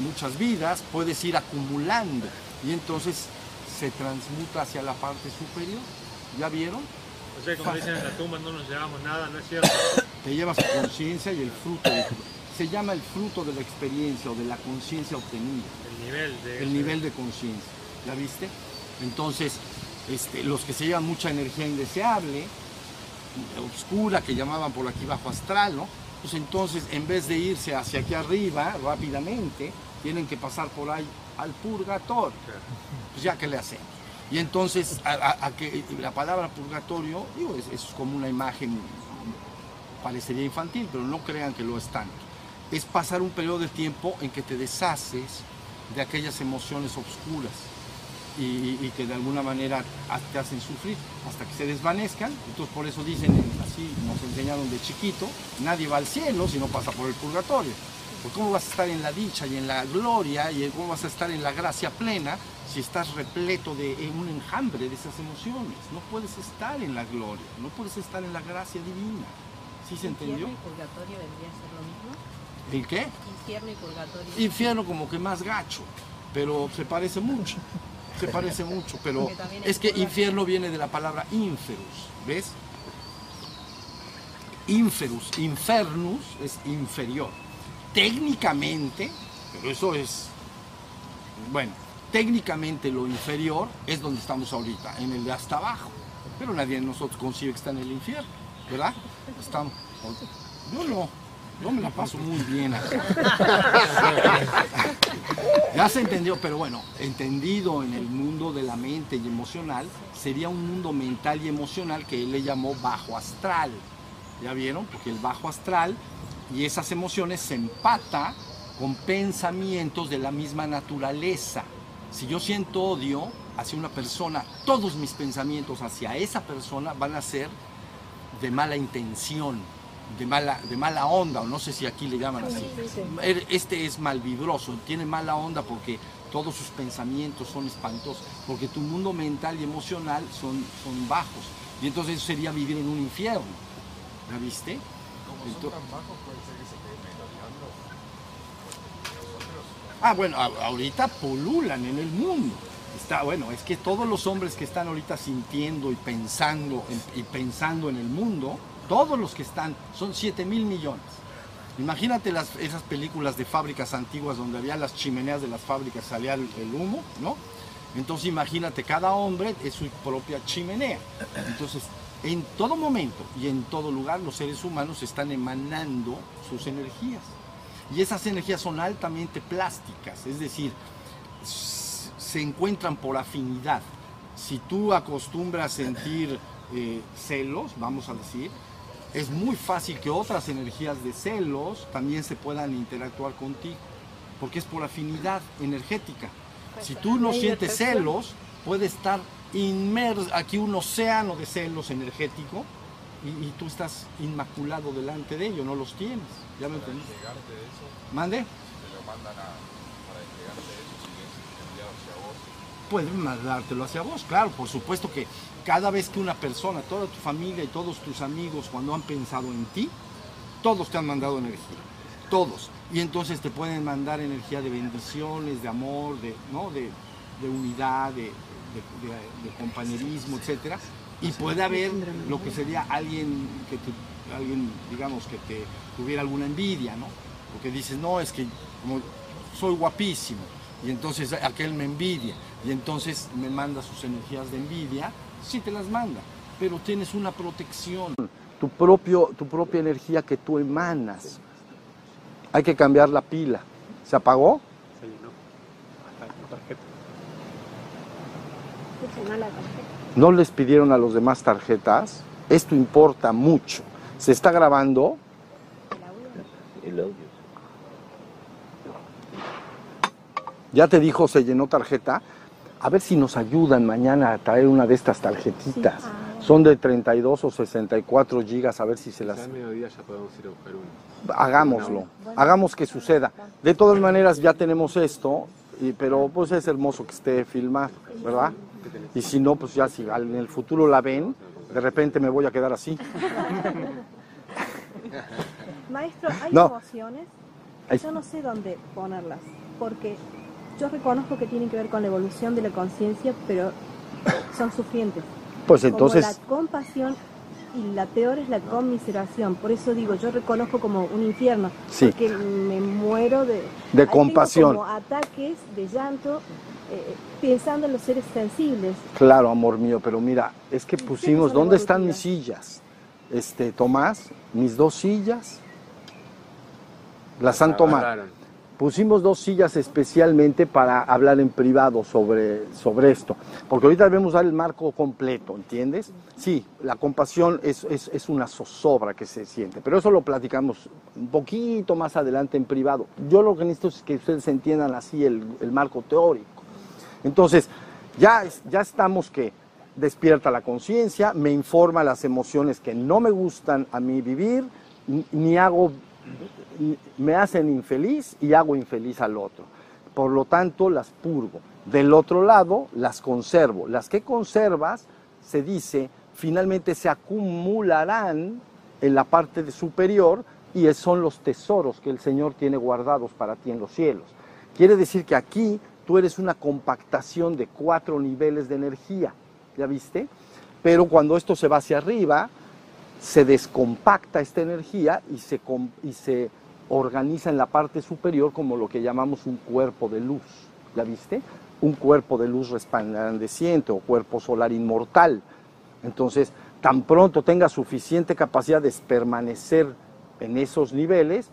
muchas vidas, puedes ir acumulando. Y entonces se transmuta hacia la parte superior. ¿Ya vieron? O sea, como dicen en la tumba, no nos llevamos nada, ¿no es cierto? te llevas tu conciencia y el fruto. de- se llama el fruto de la experiencia o de la conciencia obtenida, El nivel de... el nivel de conciencia. ¿La viste? Entonces, este, los que se llevan mucha energía indeseable, oscura, que llamaban por aquí bajo astral, ¿no? Pues entonces, en vez de irse hacia aquí arriba rápidamente, tienen que pasar por ahí al purgatorio. Pues ya que le hacemos. Y entonces, a, a- a que la palabra purgatorio, digo, es, es como una imagen, parecería infantil, pero no crean que lo es tanto. Es pasar un periodo de tiempo en que te deshaces de aquellas emociones oscuras y, que de alguna manera te hacen sufrir hasta que se desvanezcan. Entonces, por eso dicen, así nos enseñaron de chiquito, nadie va al cielo si no pasa por el purgatorio. Pues ¿Cómo vas a estar en la dicha y en la gloria y cómo vas a estar en la gracia plena si estás repleto de en un enjambre de esas emociones? No puedes estar en la gloria, no puedes estar en la gracia divina. ¿Sí se entendió? ¿Infierno y purgatorio vendría a ser lo mismo? ¿El qué? Infierno y purgatorio. Infierno como que más gacho, pero se parece mucho. Se parece mucho, pero es que infierno viene de la palabra inferus, ¿ves? Inferus, infernus es inferior. Técnicamente, pero eso es, bueno, técnicamente lo inferior es donde estamos ahorita, en el de hasta abajo. Pero nadie de nosotros concibe que está en el infierno, ¿verdad? Estamos, yo no, yo me la paso muy bien. Ya se entendió, pero bueno, entendido en el mundo de la mente y emocional, sería un mundo mental y emocional que él le llamó bajo astral. ¿Ya vieron? Porque el bajo astral y esas emociones se empata con pensamientos de la misma naturaleza. Si yo siento odio hacia una persona, todos mis pensamientos hacia esa persona van a ser de mala intención, de mala, de mala onda, o no sé si aquí le llaman así. Er- Este es malvibroso, tiene mala onda porque todos sus pensamientos son espantosos, porque tu mundo mental y emocional son, son bajos. Y entonces eso sería vivir en un infierno. ¿La viste? Ento- Ah, bueno, ahorita pululan en el mundo. Está, bueno, es que todos los hombres que están ahorita sintiendo y pensando en- y pensando en el mundo, todos los que están, son 7 mil millones. Imagínate las, esas películas de fábricas antiguas donde había las chimeneas de las fábricas, salía el, humo, ¿no? Entonces imagínate, cada hombre es su propia chimenea. Entonces, en todo momento y en todo lugar los seres humanos están emanando sus energías. Y esas energías son altamente plásticas, es decir, se encuentran por afinidad. Si tú acostumbras sentir eh, celos, vamos a decir, es muy fácil que otras energías de celos también se puedan interactuar contigo, porque es por afinidad energética. Si tú no sientes celos, puede estar inmerso, aquí un océano de celos energético, y, y tú estás inmaculado delante de ello, no los tienes. ¿Ya me entendiste? ¿Mande? pueden mandártelo hacia vos. Claro, por supuesto que cada vez que una persona, toda tu familia y todos tus amigos, cuando han pensado en ti, todos te han mandado energía, todos. Y entonces te pueden mandar energía de bendiciones, de amor, de, ¿no? de, unidad, de, compañerismo, etcétera. Y puede haber lo que sería alguien que te- alguien, digamos, que te tuviera alguna envidia, ¿no? Porque dices, no, es que como soy guapísimo, y entonces aquel me envidia, y entonces me manda sus energías de envidia, sí te las manda, pero tienes una protección. Tu, propio, tu propia energía que tú emanas. Hay que cambiar la pila. ¿Se apagó? Se llenó. Tarjeta. no les pidieron a los demás tarjetas. Esto importa mucho. Se está grabando. El audio. Ya te dijo, se llenó tarjeta. A ver si nos ayudan mañana a traer una de estas tarjetitas. Sí. Ah. Son de 32 o 64 gigas, a ver si se Ya las... al mediodía ya podemos ir a buscar uno. Hagámoslo, hagamos que suceda. De todas maneras ya tenemos esto, y, pero pues es hermoso que esté filmado, ¿verdad? Y si no, pues ya si al- en el futuro la ven, de repente me voy a quedar así. Maestro, hay No. emociones, yo no sé dónde ponerlas, porque yo reconozco que tienen que ver con la evolución de la conciencia, pero son sufrientes. Pues Como entonces... la compasión y la peor es la conmiseración. Por eso digo, yo reconozco como un infierno, Sí. porque me muero de... De ahí tengo compasión. como ataques de llanto eh, pensando en los seres sensibles. Claro, amor mío, pero mira, es que pusimos, ¿dónde están mis sillas? Este, Tomás, mis dos sillas, las han tomado. Pusimos dos sillas especialmente para hablar en privado sobre, sobre esto, porque ahorita debemos dar el marco completo, ¿entiendes? Sí, la compasión es, es, es una zozobra que se siente, pero eso lo platicamos un poquito más adelante en privado. Yo lo que necesito es que ustedes entiendan así el, el marco teórico. Entonces, ya, ya estamos que despierta la conciencia, me informa las emociones que no me gustan a mí vivir, ni- hago, me hacen infeliz y hago infeliz al otro. Por lo tanto, las purgo. Del otro lado, las conservo. Las que conservas, se dice, finalmente se acumularán en la parte de superior y son los tesoros que el Señor tiene guardados para ti en los cielos. Quiere decir que aquí tú eres una compactación de cuatro niveles de energía, ¿ya viste? Pero cuando esto se va hacia arriba, se descompacta esta energía y se, y se organiza en la parte superior como lo que llamamos un cuerpo de luz, ¿ya viste? Un cuerpo de luz resplandeciente o cuerpo solar inmortal. Entonces, tan pronto tengas suficiente capacidad de permanecer en esos niveles,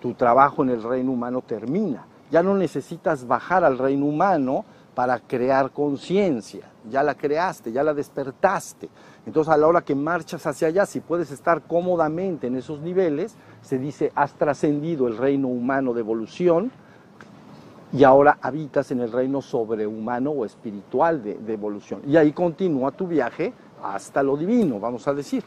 tu trabajo en el reino humano termina. Ya no necesitas bajar al reino humano para crear conciencia. Ya la creaste, ya la despertaste. Entonces a la hora que marchas hacia allá, si puedes estar cómodamente en esos niveles, se dice, has trascendido el reino humano de evolución y ahora habitas en el reino sobrehumano o espiritual de, de evolución. Y ahí continúa tu viaje hasta lo divino, vamos a decir.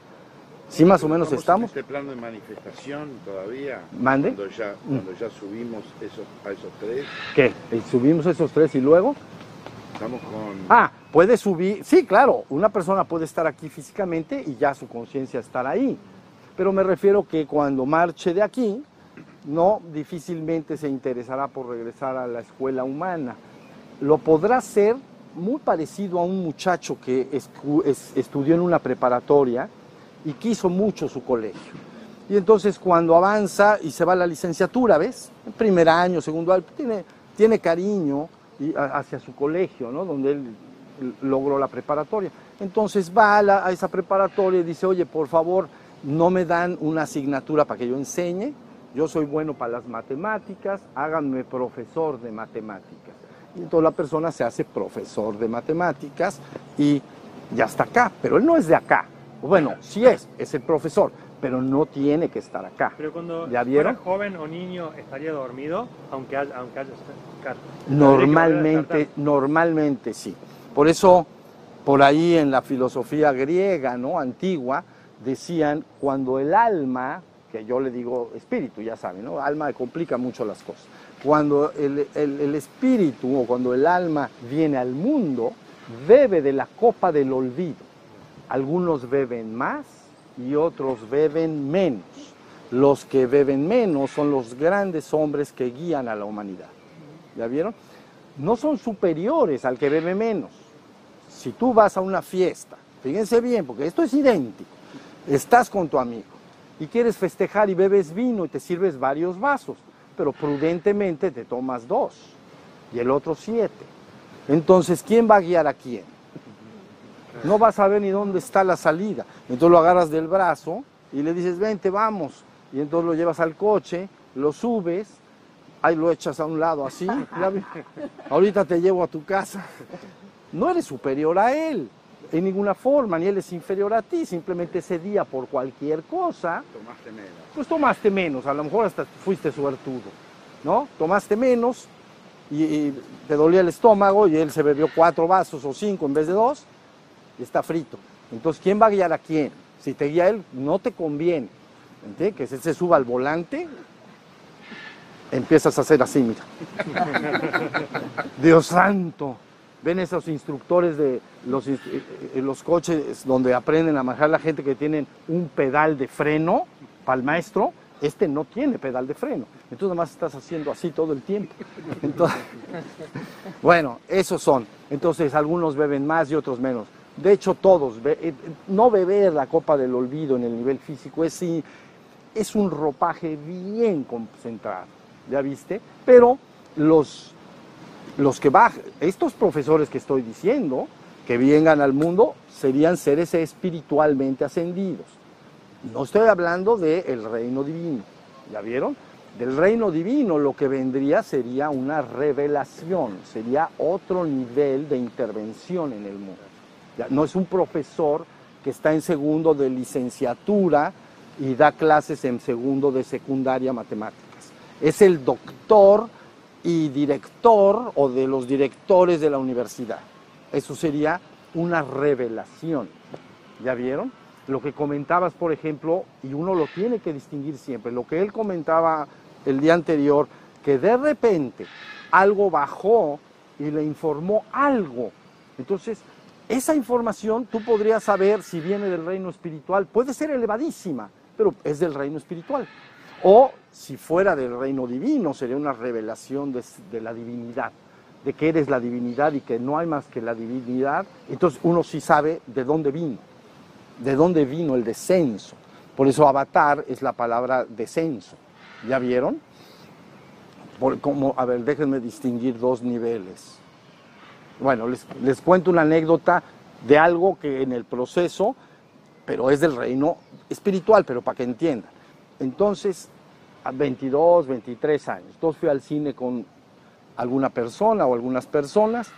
Sí, más o menos estamos. en este plano de manifestación todavía. Mande. Cuando ya, cuando ya subimos esos, a esos tres, ¿Qué? ¿Y subimos esos tres y luego? estamos con... Ah, puede subir, sí, claro, una persona puede estar aquí físicamente y ya su conciencia estará ahí. Pero me refiero que cuando marche de aquí, no difícilmente se interesará por regresar a la escuela humana. Lo podrá hacer muy parecido a un muchacho que estudió en una preparatoria y quiso mucho su colegio. Y entonces cuando avanza y se va a la licenciatura, ¿ves? En primer año, segundo año, tiene, tiene cariño hacia su colegio, ¿no? Donde él logró la preparatoria. Entonces va a, a esa preparatoria y dice, oye, por favor, no me dan una asignatura para que yo enseñe. Yo soy bueno para las matemáticas, háganme profesor de matemáticas. Y entonces la persona se hace profesor de matemáticas y ya está acá, pero él no es de acá. Bueno, sí es, es el profesor, pero no tiene que estar acá. Pero cuando ¿Ya vieron? fuera joven o niño estaría dormido, aunque haya, aunque haya Normalmente, normalmente sí. Por eso, por ahí en la filosofía griega, ¿no? Antigua, decían, cuando el alma que yo le digo espíritu, ya saben, ¿no? Alma complica mucho las cosas. Cuando el, el- espíritu o cuando el alma viene al mundo, bebe de la copa del olvido. Algunos beben más y otros beben menos. Los que beben menos son los grandes hombres que guían a la humanidad. ¿Ya vieron? No son superiores al que bebe menos. Si tú vas a una fiesta, fíjense bien, porque esto es idéntico, estás con tu amigo y quieres festejar y bebes vino y te sirves varios vasos, pero prudentemente te tomas dos y el otro siete. Entonces, ¿quién va a guiar a quién? No vas a ver ni dónde está la salida. Entonces lo agarras del brazo y le dices, vente, vamos. Y entonces lo llevas al coche, lo subes, ahí lo echas a un lado así. ahorita te llevo a tu casa. No eres superior a él en ninguna forma, ni él es inferior a ti. Simplemente ese día por cualquier cosa, Tomaste menos. pues tomaste menos. A lo mejor hasta fuiste suertudo, ¿no? Tomaste menos y, y te dolía el estómago y él se bebió cuatro vasos o cinco en vez de dos y está frito. Entonces, ¿quién va a guiar a quién? Si te guía él, no te conviene. ¿Entiendes? Que él se suba al volante, empiezas a hacer así, mira. Dios santo. Ven esos instructores de los, inst- eh, eh, los coches donde aprenden a manejar la gente que tienen un pedal de freno para el maestro. Este no tiene pedal de freno. Entonces, nada más estás haciendo así todo el tiempo. Entonces, bueno, esos son. Entonces, algunos beben más y otros menos. De hecho, todos. eh, No beber la copa del olvido en el nivel físico es, es un ropaje bien concentrado, ¿ya viste? Pero los, los que bajan, estos profesores que estoy diciendo, que vengan al mundo, serían seres espiritualmente ascendidos. No estoy hablando del reino divino, ¿ya vieron? Del reino divino lo que vendría sería una revelación, sería otro nivel de intervención en el mundo. No es un profesor que está en segundo de licenciatura y da clases en segundo de secundaria matemáticas. Es el doctor y director o de los directores de la universidad. Eso sería una revelación. ¿Ya vieron? Lo que comentabas, por ejemplo, y uno lo tiene que distinguir siempre, lo que él comentaba el día anterior, que de repente algo bajó y le informó algo. Entonces, esa información tú podrías saber si viene del reino espiritual, puede ser elevadísima, pero es del reino espiritual. O si fuera del reino divino, sería una revelación de, la divinidad, de que eres la divinidad y que no hay más que la divinidad. Entonces uno sí sabe de dónde vino, de dónde vino el descenso. Por eso avatar es la palabra descenso. ¿Ya vieron? Por- como, a ver, déjenme distinguir dos niveles. Bueno, les, les cuento una anécdota de algo que en el proceso, pero es del reino espiritual, pero para que entiendan. Entonces, a 22, 23 años, entonces fui al cine con alguna persona o algunas personas,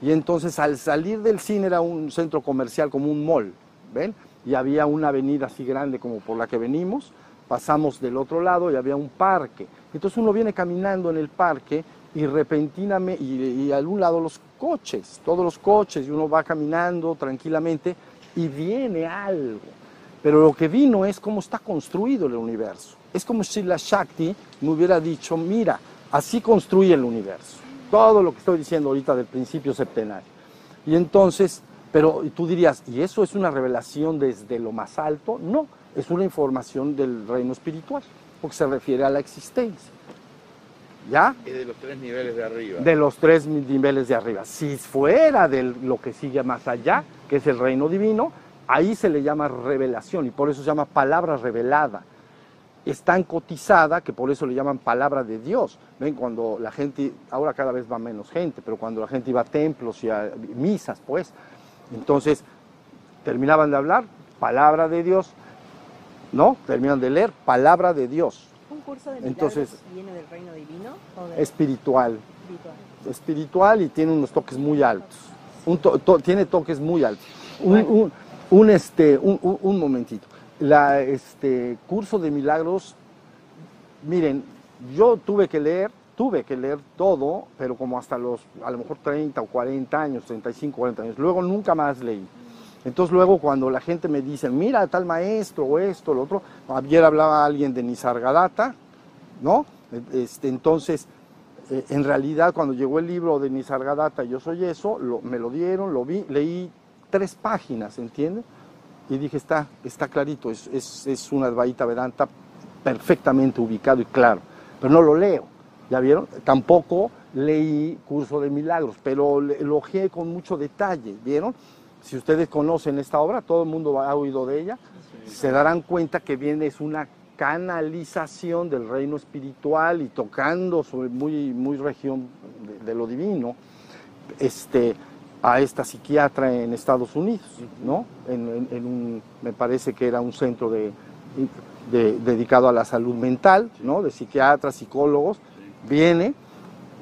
y entonces al salir del cine era un centro comercial como un mall, ¿ven? Y había una avenida así grande como por la que venimos, pasamos del otro lado y había un parque. Entonces uno viene caminando en el parque y repentinamente, y, y a un lado los coches, todos los coches, y uno va caminando tranquilamente y viene algo. Pero lo que vino es cómo está construido el universo. Es como si la Shakti me hubiera dicho, mira, así construye el universo. Todo lo que estoy diciendo ahorita del principio septenario. Y entonces, pero tú dirías, ¿y eso es una revelación desde lo más alto? No, es una información del reino espiritual, porque se refiere a la existencia. ¿Ya? Es de los tres niveles de arriba. de los tres niveles de arriba. Si fuera de lo que sigue más allá, que es el reino divino, ahí se le llama revelación y por eso se llama palabra revelada. Es tan cotizada que por eso le llaman palabra de Dios. Ven, cuando la gente, ahora cada vez va menos gente, pero cuando la gente iba a templos y a misas, pues, entonces terminaban de hablar, palabra de Dios, ¿no? Terminan de leer, palabra de Dios, ¿Un curso de Entonces- viene del reino divino o espiritual. espiritual? espiritual y tiene unos toques muy altos. Un to- to- tiene toques muy altos. Un, un- un, este, un, un- momentito. La este, curso de milagros, miren, yo tuve que leer, tuve que leer todo, pero como hasta los, a lo mejor 30 o 40 años, 35, 40 años. Luego nunca más leí. Entonces luego cuando la gente me dice, mira, tal maestro, o esto, lo otro, ayer hablaba alguien de Nisargadatta, ¿no? Este, entonces, eh, en realidad cuando llegó el libro de Nisargadatta, Yo soy eso, lo- me lo dieron, lo vi, leí tres páginas, ¿entiendes? Y dije, está, está clarito, es, es, es una Advaita Vedanta perfectamente ubicado y claro, pero no lo leo, ¿ya vieron? Tampoco leí Curso de Milagros, pero le- lo ojeé con mucho detalle, ¿vieron? Si ustedes conocen esta obra, todo el mundo ha oído de ella, se darán cuenta que viene es una canalización del reino espiritual y tocando sobre muy, muy región de, de lo divino, este, a esta psiquiatra en Estados Unidos, ¿no? Me parece que era un centro de, de- dedicado a la salud mental, ¿no? De psiquiatras, psicólogos, viene,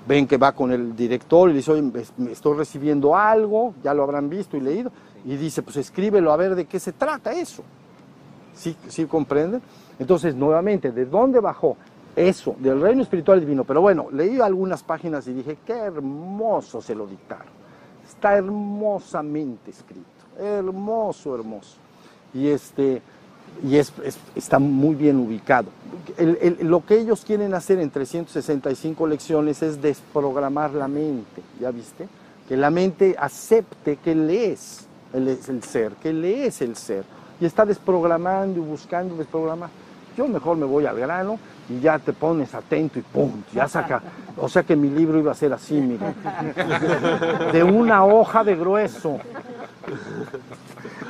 ven que va con el director y le dice, oye, estoy recibiendo algo, ya lo habrán visto y leído, y dice, pues escríbelo a ver de qué se trata eso. ¿Sí, sí comprenden? Entonces, nuevamente, ¿de dónde bajó? Eso, del reino espiritual divino. Pero bueno, leí algunas páginas y dije, qué hermoso se lo dictaron. Está hermosamente escrito. Hermoso, hermoso. Y, este, y es, es- está muy bien ubicado. Lo que ellos quieren hacer en 365 lecciones es desprogramar la mente, ¿ya viste? Que la mente acepte que él es el, es el ser, que él es el ser. Y está desprogramando y buscando desprogramar. Yo mejor me voy al grano y ya te pones atento y pum, ya saca. O sea que mi libro iba a ser así, mira. De una hoja de grueso.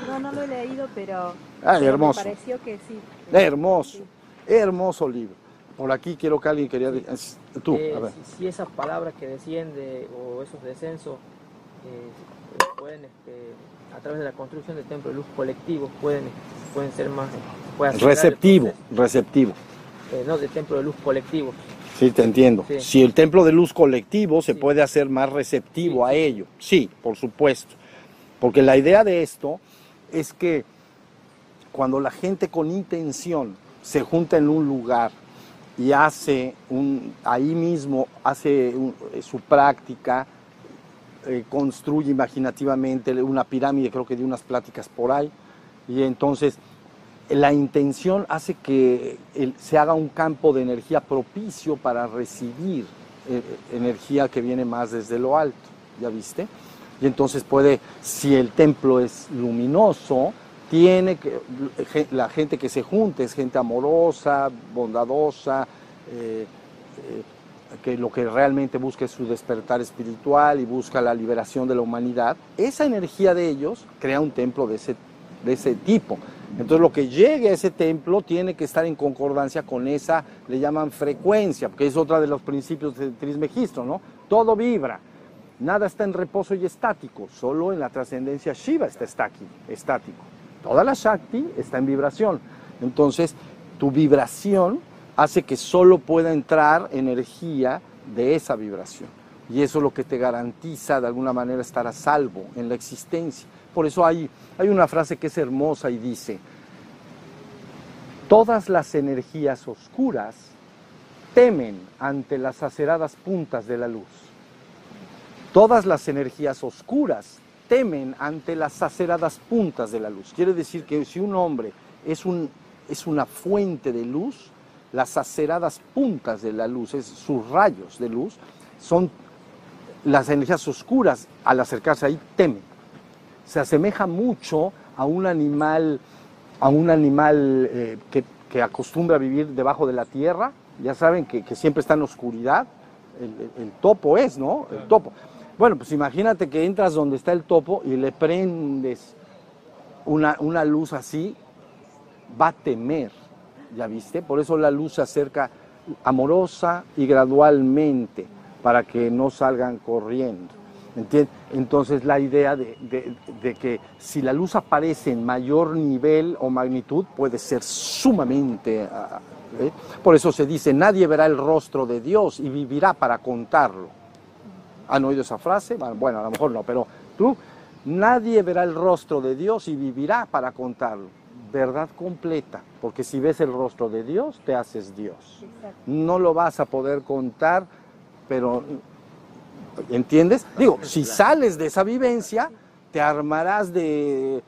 No, no lo he leído, pero, pero hermoso. me pareció que sí. Hermoso, hermoso libro. Por aquí quiero que alguien quería... es- Tú, Eh, a ver. si, si esas palabras que desciende o esos descensos eh, pueden, este, a través de la construcción de templos de luz colectivos, pueden, pueden ser más. puede acelerar el Receptivo, receptivo. Eh, no, de templo de luz colectivos. Sí, te entiendo. Sí. Si el templo de luz colectivo se puede hacer más receptivo a ello. Sí, por supuesto. Porque la idea de esto es que cuando la gente con intención se junta en un lugar y hace un, ahí mismo hace un- eh, su práctica, eh, construye imaginativamente una pirámide, creo que de unas pláticas por ahí, y entonces la intención hace que el- se haga un campo de energía propicio para recibir eh, energía que viene más desde lo alto, ¿ya viste? Y entonces puede, si el templo es luminoso, tiene que, la gente que se junte es gente amorosa, bondadosa, eh, eh, que lo que realmente busca es su despertar espiritual y busca la liberación de la humanidad, esa energía de ellos crea un templo de ese, de ese tipo. Entonces lo que llegue a ese templo tiene que estar en concordancia con esa, le llaman frecuencia, porque es otra de los principios del Trismegisto, ¿no? Todo vibra, nada está en reposo y estático, solo en la trascendencia Shiva está estático. Toda la Shakti está en vibración. Entonces, tu vibración hace que solo pueda entrar energía de esa vibración. Y eso es lo que te garantiza de alguna manera estar a salvo en la existencia. Por eso hay, hay una frase que es hermosa y dice, todas las energías oscuras temen ante las aceradas puntas de la luz. Todas las energías oscuras temen ante las aceradas puntas de la luz. Quiere decir que si un hombre es, un, es una fuente de luz, las aceradas puntas de la luz, es, sus rayos de luz, son las energías oscuras al acercarse ahí temen. Se asemeja mucho a un animal, a un animal eh, que, que acostumbra a vivir debajo de la tierra, ya saben que, que siempre está en oscuridad, el, el- el topo es, ¿no? El topo. Bueno, pues imagínate que entras donde está el topo y le prendes una, una luz así, va a temer, ¿ya viste? Por eso la luz se acerca amorosa y gradualmente para que no salgan corriendo. ¿entiendes? Entonces la idea de, de- de que si la luz aparece en mayor nivel o magnitud puede ser sumamente... ah, ¿eh? Por eso se dice, nadie verá el rostro de Dios y vivirá para contarlo. ¿Han oído esa frase? Bueno, Bueno, a lo mejor no, pero tú, nadie verá el rostro de Dios y vivirá para contarlo. Verdad completa, porque si ves el rostro de Dios, te haces Dios. No lo vas a poder contar, pero, ¿entiendes? Digo, si sales de esa vivencia, te armarás de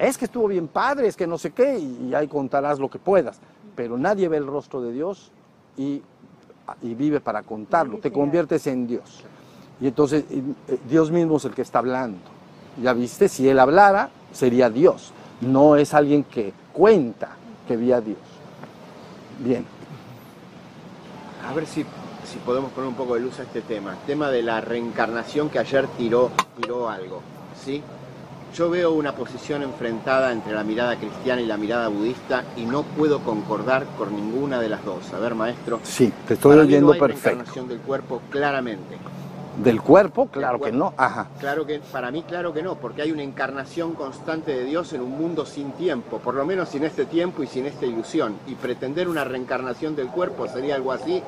es que estuvo bien padre, es que no sé qué, y, y ahí contarás lo que puedas. Pero nadie ve el rostro de Dios y, y vive para contarlo, te conviertes en Dios. Y entonces y, eh, Dios mismo es el que está hablando. Ya viste, si Él hablara, sería Dios. No es alguien que cuenta que vi a Dios. Bien. A ver si, si podemos poner un poco de luz a este tema. Tema de la reencarnación que ayer tiró, tiró algo. ¿sí? Yo veo una posición enfrentada entre la mirada cristiana y la mirada budista y no puedo concordar con ninguna de las dos. A ver, maestro. Sí, te estoy oyendo no hay perfecto. reencarnación del cuerpo, claramente. Del cuerpo, claro que cuerpo. no. Ajá. Claro que, para mí, claro que no, porque hay una encarnación constante de Dios en un mundo sin tiempo, por lo menos sin este tiempo y sin esta ilusión. Y pretender una reencarnación del cuerpo sería algo así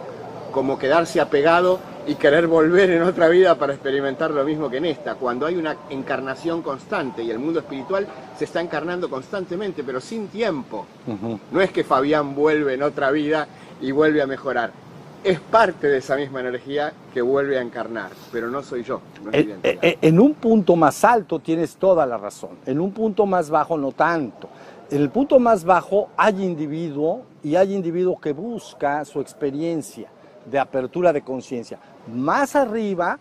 como quedarse apegado y querer volver en otra vida para experimentar lo mismo que en esta, cuando hay una encarnación constante y el mundo espiritual se está encarnando constantemente, pero sin tiempo. Ujú. No es que Fabián vuelve en otra vida y vuelve a mejorar. Es parte de esa misma energía que vuelve a encarnar, pero no soy yo. no es En, evidente. en- en un punto más alto tienes toda la razón, en un punto más bajo no tanto. En el punto más bajo hay individuo y hay individuo que busca su experiencia de apertura de conciencia. Más arriba,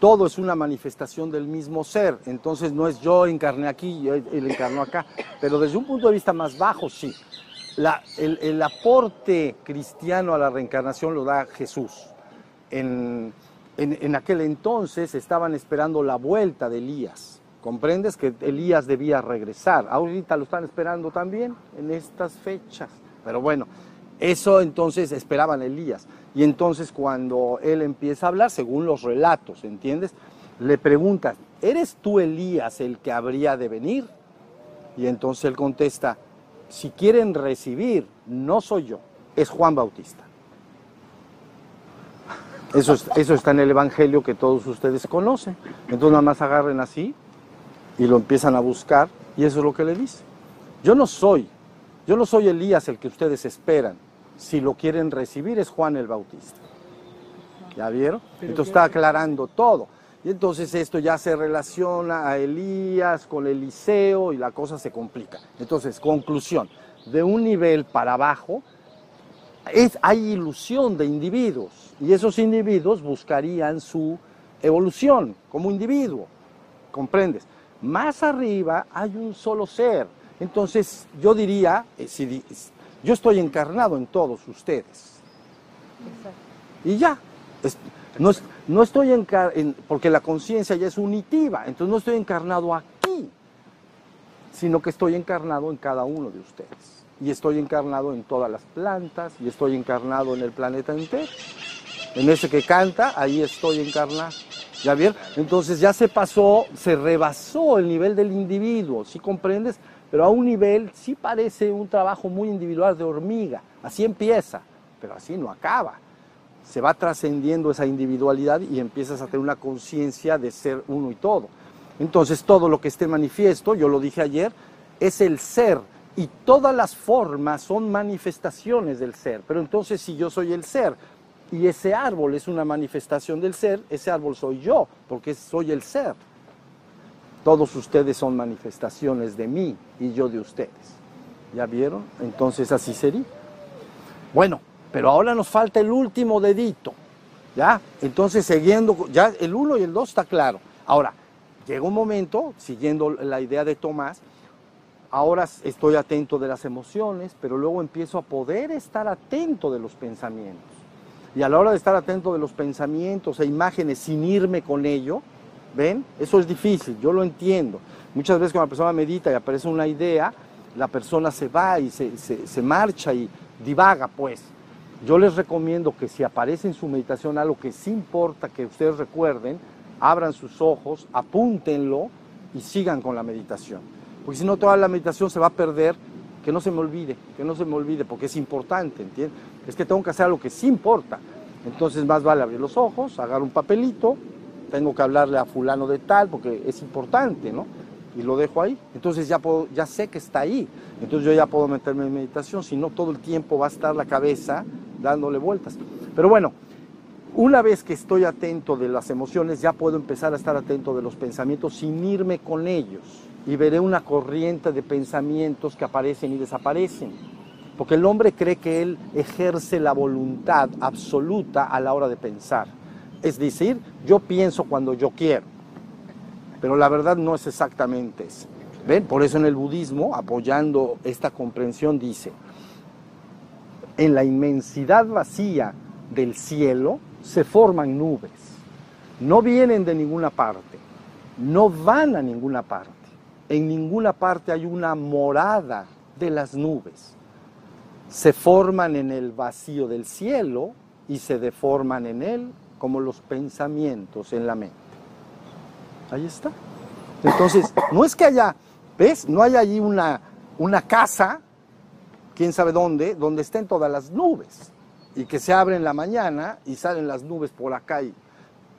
todo es una manifestación del mismo ser. Entonces no es yo encarné aquí y él encarnó acá. Pero desde un punto de vista más bajo, sí. El, aporte cristiano a la reencarnación lo da Jesús. En, en- en aquel entonces estaban esperando la vuelta de Elías. ¿Comprendes que Elías debía regresar? Ahorita lo están esperando también en estas fechas. Pero bueno, eso entonces esperaban Elías. Y entonces cuando él empieza a hablar, según los relatos, ¿entiendes? Le preguntan, ¿eres tú Elías el que habría de venir? Y entonces él contesta, si quieren recibir, no soy yo, es Juan Bautista. Eso, es- eso está en el Evangelio que todos ustedes conocen. Entonces nada más agarren así y lo empiezan a buscar y eso es lo que le dice. Yo no soy, yo no soy Elías el que ustedes esperan. Si lo quieren recibir es Juan el Bautista. ¿Ya vieron? Entonces está aclarando todo. Y entonces esto ya se relaciona a Elías con Eliseo y la cosa se complica. Entonces, conclusión, de un nivel para abajo es, hay ilusión de individuos y esos individuos buscarían su evolución como individuo, ¿comprendes? Más arriba hay un solo ser. Entonces yo diría, eh, si yo estoy encarnado en todos ustedes. Y ya, es- no, es- no estoy encar- en, porque la conciencia ya es unitiva, entonces no estoy encarnado aquí, sino que estoy encarnado en cada uno de ustedes. Y estoy encarnado en todas las plantas, y estoy encarnado en el planeta entero. En ese que canta, ahí estoy encarnado. ¿Ya vieron? Entonces ya se pasó, se rebasó el nivel del individuo, ¿sí comprendes? Pero a un nivel sí parece un trabajo muy individual de hormiga. Así empieza, pero así no acaba se va trascendiendo esa individualidad y empiezas a tener una conciencia de ser uno y todo. Entonces todo lo que esté manifiesto, yo lo dije ayer, es el ser y todas las formas son manifestaciones del ser. Pero entonces si yo soy el ser y ese árbol es una manifestación del ser, ese árbol soy yo, porque soy el ser. Todos ustedes son manifestaciones de mí y yo de ustedes. ¿Ya vieron? Entonces así sería. Bueno, pero ahora nos falta el último dedito. ¿Ya? Entonces, siguiendo, ya el 1 y el 2 está claro. Ahora, llega un momento, siguiendo la idea de Tomás, ahora estoy atento de las emociones, pero luego empiezo a poder estar atento de los pensamientos. Y a la hora de estar atento de los pensamientos e imágenes sin irme con ello, ¿ven? Eso es difícil, yo lo entiendo. Muchas veces cuando la persona medita y aparece una idea, la persona se va y se, se- marcha y divaga, pues. Yo les recomiendo que si aparece en su meditación algo que sí importa que ustedes recuerden, abran sus ojos, apúntenlo y sigan con la meditación. Porque si no, toda la meditación se va a perder, que no se me olvide, que no se me olvide, porque es importante, ¿entiendes? Es que tengo que hacer algo que sí importa. Entonces más vale abrir los ojos, agarrar un papelito, tengo que hablarle a fulano de tal, porque es importante, ¿no? Y lo dejo ahí. Entonces ya, puedo, ya sé que está ahí. Entonces yo ya puedo meterme en meditación, si no todo el tiempo va a estar la cabeza dándole vueltas. Pero bueno, una vez que estoy atento de las emociones, ya puedo empezar a estar atento de los pensamientos sin irme con ellos. y veré una corriente de pensamientos que aparecen y desaparecen. Porque el hombre cree que él ejerce la voluntad absoluta a la hora de pensar. Es decir, yo pienso cuando yo quiero. Pero la verdad no es exactamente eso. ¿Ven? Por eso en el budismo, apoyando esta comprensión, dice, en la inmensidad vacía del cielo se forman nubes. No vienen de ninguna parte, no van a ninguna parte. En ninguna parte hay una morada de las nubes. Se forman en el vacío del cielo y se deforman en él como los pensamientos en la mente. Ahí está. Entonces, no es que haya, ¿ves? No hay allí una, una casa, quién sabe dónde, donde estén todas las nubes y que se abre en la mañana y salen las nubes por acá, y,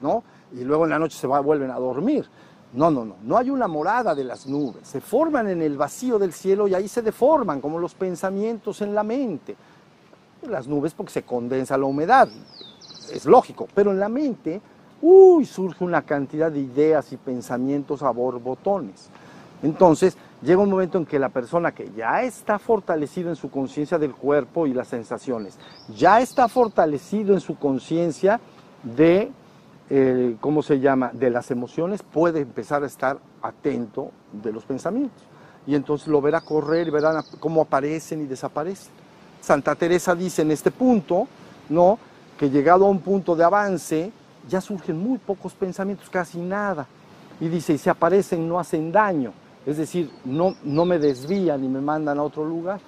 ¿no? Y luego en la noche se vuelven a dormir. No, no, no, no hay una morada de las nubes. Se forman en el vacío del cielo y ahí se deforman como los pensamientos en la mente. Las nubes porque se condensa la humedad, es lógico, pero en la mente, uy, surge una cantidad de ideas y pensamientos a borbotones. Entonces, llega un momento en que la persona que ya está fortalecido en su conciencia del cuerpo y las sensaciones, ya está fortalecido en su conciencia de, eh, ¿cómo se llama?, de las emociones, puede empezar a estar atento de los pensamientos. Y entonces lo verá correr y verá cómo aparecen y desaparecen. Santa Teresa dice en este punto, ¿no?, que llegado a un punto de avance, ya surgen muy pocos pensamientos, casi nada. Y dice, y si aparecen no hacen daño es decir, no, no me desvían y me mandan a otro lugar,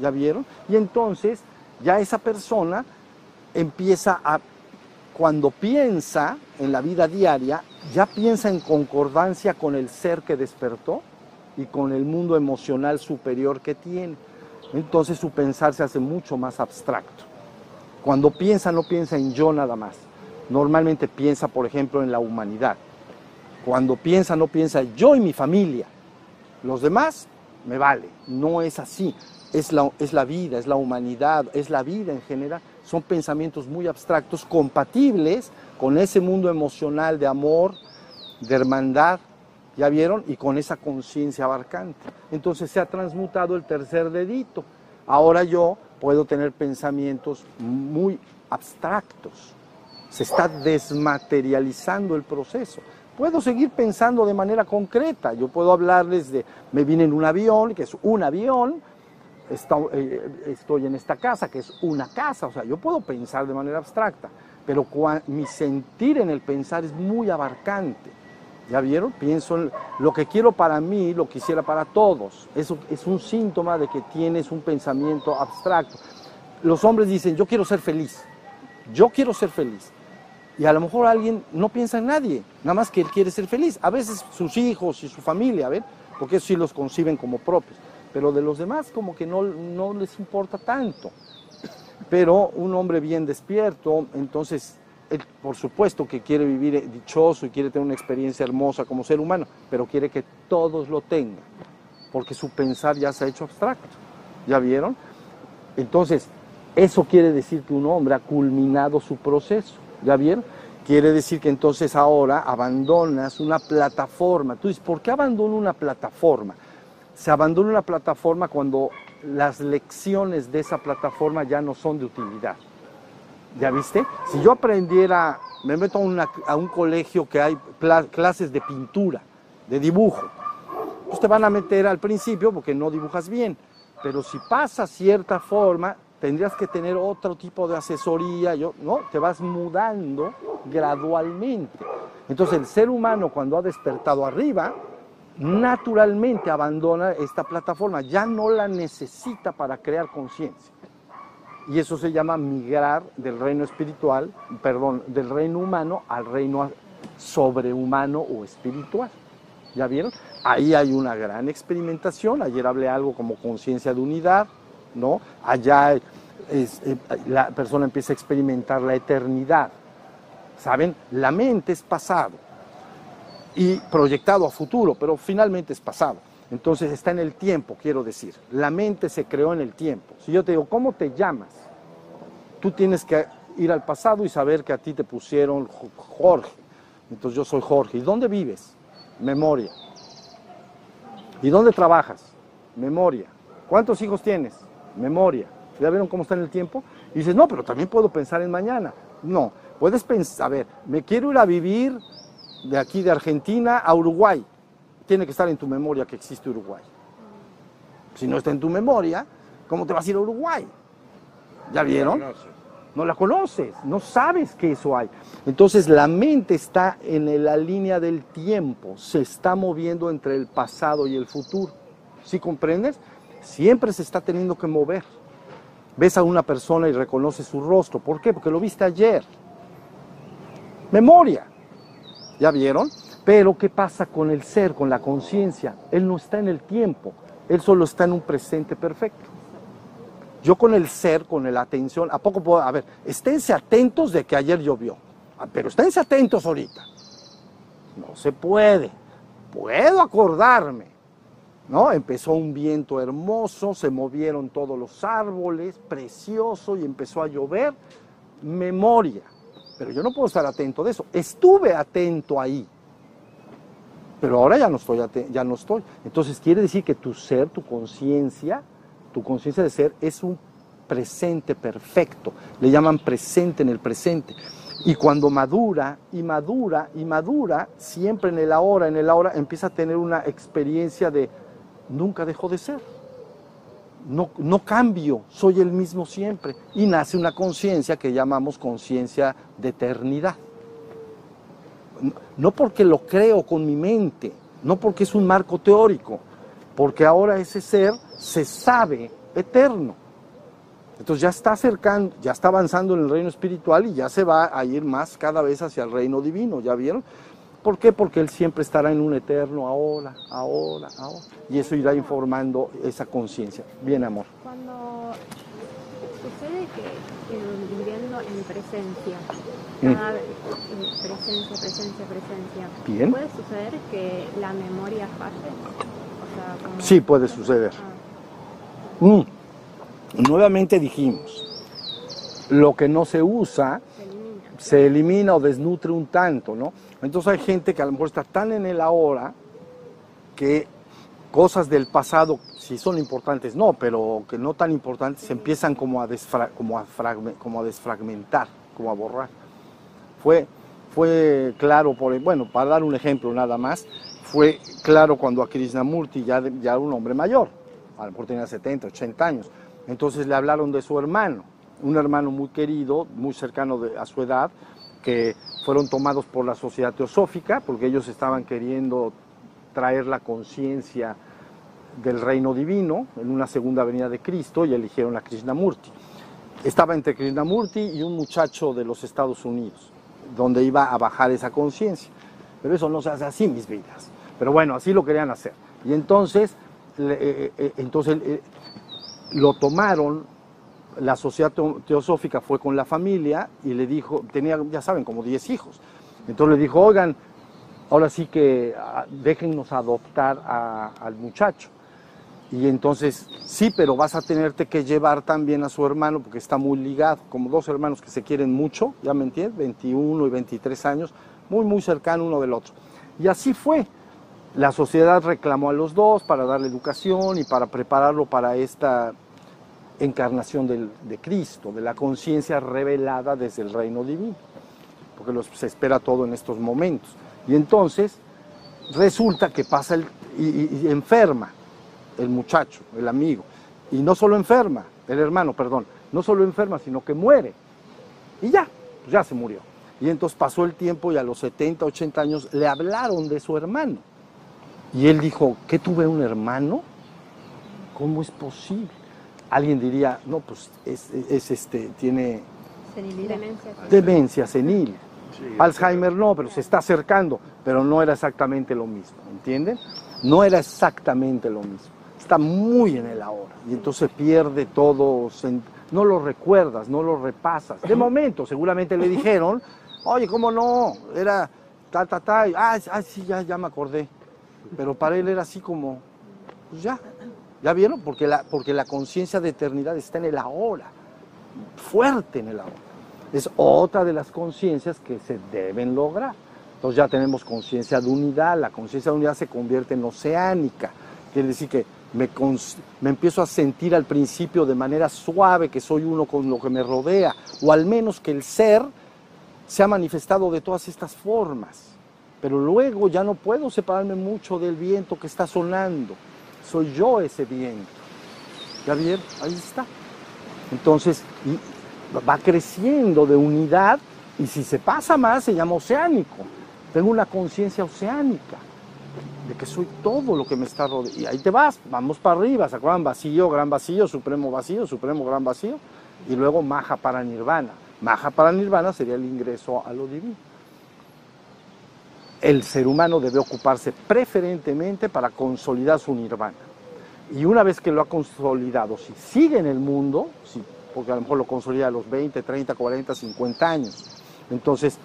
¿ya vieron? Y entonces ya esa persona empieza a, cuando piensa en la vida diaria, ya piensa en concordancia con el ser que despertó y con el mundo emocional superior que tiene. Entonces su pensar se hace mucho más abstracto. Cuando piensa no piensa en yo nada más. Normalmente piensa, por ejemplo, en la humanidad. Cuando piensa no piensa yo y mi familia los demás, me vale. No es así. Es la, es la vida, es la humanidad, es la vida en general. Son pensamientos muy abstractos, compatibles con ese mundo emocional de amor, de hermandad, ¿ya vieron? Y con esa conciencia abarcante. Entonces se ha transmutado el tercer dedito. Ahora yo puedo tener pensamientos muy abstractos. Se está desmaterializando el proceso puedo seguir pensando de manera concreta. Yo puedo hablarles de, me vine en un avión, que es un avión, eh, estoy en esta casa, que es una casa, o sea, yo puedo pensar de manera abstracta, pero mi sentir en el pensar es muy abarcante. ¿Ya vieron? Pienso en lo que quiero para mí, lo quisiera para todos. Eso es un síntoma de que tienes un pensamiento abstracto. Los hombres dicen, yo quiero ser feliz. Yo quiero ser feliz. Y a lo mejor alguien no piensa en nadie, nada más que él quiere ser feliz. A veces sus hijos y su familia, ¿ven? Porque eso sí los conciben como propios. Pero de los demás como que no, no les importa tanto. Pero un hombre bien despierto, entonces él por supuesto que quiere vivir dichoso y quiere tener una experiencia hermosa como ser humano, pero quiere que todos lo tengan, porque su pensar ya se ha hecho abstracto. ¿Ya vieron? Entonces, eso quiere decir que un hombre ha culminado su proceso. ¿Ya bien? Quiere decir que entonces ahora abandonas una plataforma. Tú dices, ¿por qué abandono una plataforma? Se abandona una plataforma cuando las lecciones de esa plataforma ya no son de utilidad. ¿Ya viste? Si yo aprendiera, me meto a, un colegio que hay clases de pintura, de dibujo, pues te van a meter al principio porque no dibujas bien. Pero si pasa cierta forma, tendrías que tener otro tipo de asesoría, yo, ¿no? Te vas mudando gradualmente. Entonces el ser humano cuando ha despertado arriba, naturalmente abandona esta plataforma, ya no la necesita para crear conciencia. Y eso se llama migrar del reino espiritual, perdón, del reino humano al reino sobrehumano o espiritual. ¿Ya vieron? Ahí hay una gran experimentación. Ayer hablé algo como conciencia de unidad, ¿no? Allá eh, la persona empieza a experimentar la eternidad. ¿Saben? La mente es pasado y proyectado a futuro, pero finalmente es pasado. Entonces está en el tiempo, quiero decir. La mente se creó en el tiempo. Si yo te digo, ¿cómo te llamas? Tú tienes que ir al pasado y saber que a ti te pusieron Jorge. Entonces yo soy Jorge. ¿Y dónde vives? Memoria. ¿Y dónde trabajas? Memoria. ¿Cuántos hijos tienes? Memoria. ¿Ya vieron cómo está en el tiempo? Y dices, no, pero también puedo pensar en mañana. No, puedes pensar, a ver, me quiero ir a vivir de aquí de Argentina a Uruguay. Tiene que estar en tu memoria que existe Uruguay. Si no está en tu memoria, ¿cómo te vas a ir a Uruguay? ¿Ya vieron? No la conoces, no sabes que eso hay. Entonces la mente está en la línea del tiempo, se está moviendo entre el pasado y el futuro. ¿Sí comprendes? Siempre se está teniendo que mover. Ves a una persona y reconoces su rostro. ¿Por qué? Porque lo viste ayer. Memoria. ¿Ya vieron? Pero ¿qué pasa con el ser, con la conciencia? Él no está en el tiempo, él solo está en un presente perfecto. Yo con el ser, con la atención, ¿a poco puedo? A ver, esténse atentos de que ayer llovió, Ah, pero esténse atentos ahorita. No se puede. Puedo acordarme, ¿no? Empezó un viento hermoso, se movieron todos los árboles, precioso, y empezó a llover. Memoria. Pero yo no puedo estar atento de eso. Estuve atento ahí. Pero ahora ya no estoy, ya no estoy. Entonces quiere decir que tu ser, tu conciencia, tu conciencia de ser es un presente perfecto. Le llaman presente en el presente. Y cuando madura y madura y madura, siempre en el ahora, en el ahora, empieza a tener una experiencia de nunca dejó de ser. No, no cambio, soy el mismo siempre. Y nace una conciencia que llamamos conciencia de eternidad. No- porque lo creo con mi mente, no porque es un marco teórico, porque ahora ese ser se sabe eterno. Entonces ya está acercando, ya está avanzando en el reino espiritual y ya se va a ir más cada vez hacia el reino divino, ¿ya vieron? ¿Por qué? Porque él siempre estará en un eterno ahora, ahora, ahora. Y eso irá informando esa conciencia. Bien, amor. Cuando sucede que eh, viviendo en presencia, Mm. cada vez, eh, presencia, presencia, presencia, Bien. ¿puede suceder que la memoria falle? O sea, como- Sí, puede suceder. Mm. Nuevamente dijimos, lo que no se usa se elimina o desnutre un tanto, ¿no? Entonces hay gente que a lo mejor está tan en el ahora que cosas del pasado, si son importantes, no, pero que no tan importantes, se empiezan como a, desfra- como a, desfragmentar, como a borrar. Fue, fue claro, por, bueno, para dar un ejemplo nada más, fue claro cuando a Krishnamurti, ya, ya era un hombre mayor, a lo mejor tenía 70, 80 años, entonces le hablaron de su hermano, un hermano muy querido, muy cercano a su edad, que fueron tomados por la sociedad teosófica, porque ellos estaban queriendo traer la conciencia del reino divino en una segunda venida de Cristo y eligieron a Krishnamurti. Estaba entre Krishnamurti y un muchacho de los Estados Unidos, donde iba a bajar esa conciencia. Pero eso no se hace así, mis vidas. Pero bueno, así lo querían hacer. Y entonces, entonces eh, lo tomaron, la sociedad teo- teosófica fue con la familia y le dijo, tenía, ya saben, como 10 hijos. Entonces le dijo, oigan, ahora sí que ah, déjennos adoptar al muchacho. Y entonces, sí, pero vas a tenerte que llevar también a su hermano porque está muy ligado, como dos hermanos que se quieren mucho, ¿ya me entiendes? 21 y 23 años, muy, muy cercano uno del otro. Y así fue. La sociedad reclamó a los dos para darle educación y para prepararlo para esta encarnación del- de Cristo, de la conciencia revelada desde el reino divino, porque los- se espera todo en estos momentos. Y entonces resulta que pasa el, y, enferma el muchacho, el amigo, y no solo enferma, el hermano, perdón, no solo enferma, sino que muere. Y ya, ya se murió. Y entonces pasó el tiempo y a los 70, 80 años le hablaron de su hermano. Y él dijo, ¿qué tuve un hermano? ¿Cómo es posible? Alguien diría, no, pues es, es, este, tiene Demencia. demencia senil. Alzheimer no, pero se está acercando, pero no era exactamente lo mismo, ¿entienden? No era exactamente lo mismo. Está muy en el ahora y entonces pierde todo, no lo recuerdas, no lo repasas. De momento, seguramente le dijeron, oye, ¿cómo no? Era ta, ta, ta, ah, ah, sí, ya, ya me acordé. Pero para él era así como, pues ya, ¿ya vieron? Porque la, porque la conciencia de eternidad está en el ahora, fuerte en el ahora. Es otra de las conciencias que se deben lograr. Entonces ya tenemos conciencia de unidad, la conciencia de unidad se convierte en oceánica Quiere decir que me, me empiezo a sentir al principio de manera suave que soy uno con lo que me rodea, o al menos que el ser se ha manifestado de todas estas formas. Pero luego ya no puedo separarme mucho del viento que está sonando. Soy yo ese viento. ¿Ya? Ahí está. Entonces, va creciendo de unidad y si se pasa más se llama oceánico. Tengo una conciencia oceánica de que soy todo lo que me está rodeando. Y ahí te vas, vamos para arriba, ¿se acuerdan? Vacío, gran vacío, supremo vacío, supremo gran vacío. Y luego maja para nirvana. Maja para nirvana sería el ingreso a lo divino. El ser humano debe ocuparse preferentemente para consolidar su nirvana. Y una vez que lo ha consolidado, si sigue en el mundo, si, porque a lo mejor lo consolida a los 20, 30, 40, 50 años, entonces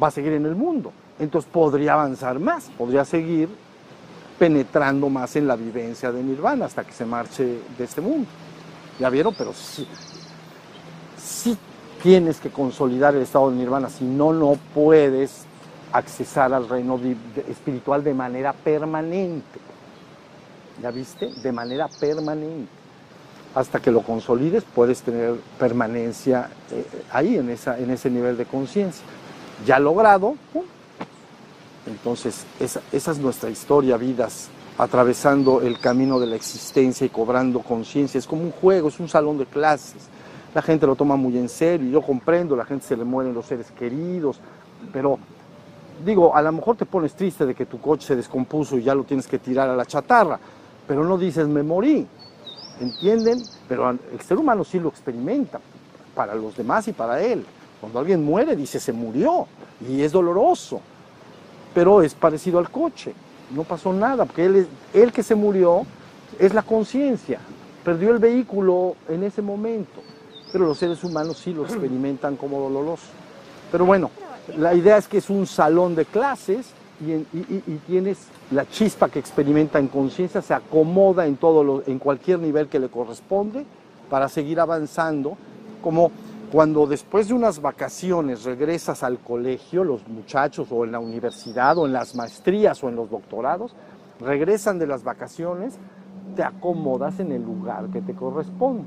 va a seguir en el mundo. Entonces podría avanzar más, podría seguir penetrando más en la vivencia de nirvana hasta que se marche de este mundo. ¿Ya vieron? Pero sí, sí tienes que consolidar el estado de nirvana, si no, no puedes accesar al reino espiritual de manera permanente. ¿Ya viste? De manera permanente. Hasta que lo consolides puedes tener permanencia eh, ahí, en, esa, en ese nivel de conciencia. Ya logrado, entonces esa, esa es nuestra historia, vidas, atravesando el camino de la existencia y cobrando conciencia. Es como un juego, es un salón de clases. La gente lo toma muy en serio y yo comprendo, la gente se le mueren los seres queridos, pero digo, a lo mejor te pones triste de que tu coche se descompuso y ya lo tienes que tirar a la chatarra, pero no dices me morí, ¿entienden? Pero el ser humano sí lo experimenta, para los demás y para él. Cuando alguien muere dice se murió y es doloroso, pero es parecido al coche, no pasó nada, porque él, es- él que se murió es la conciencia, perdió el vehículo en ese momento, pero los seres humanos sí lo experimentan como doloroso. Pero bueno, la idea es que es un salón de clases y, en- y- y- y tienes la chispa que experimenta en conciencia, se acomoda en, todo lo- en cualquier nivel que le corresponde para seguir avanzando, como cuando después de unas vacaciones regresas al colegio, los muchachos o en la universidad o en las maestrías o en los doctorados, regresan de las vacaciones, te acomodas en el lugar que te corresponde.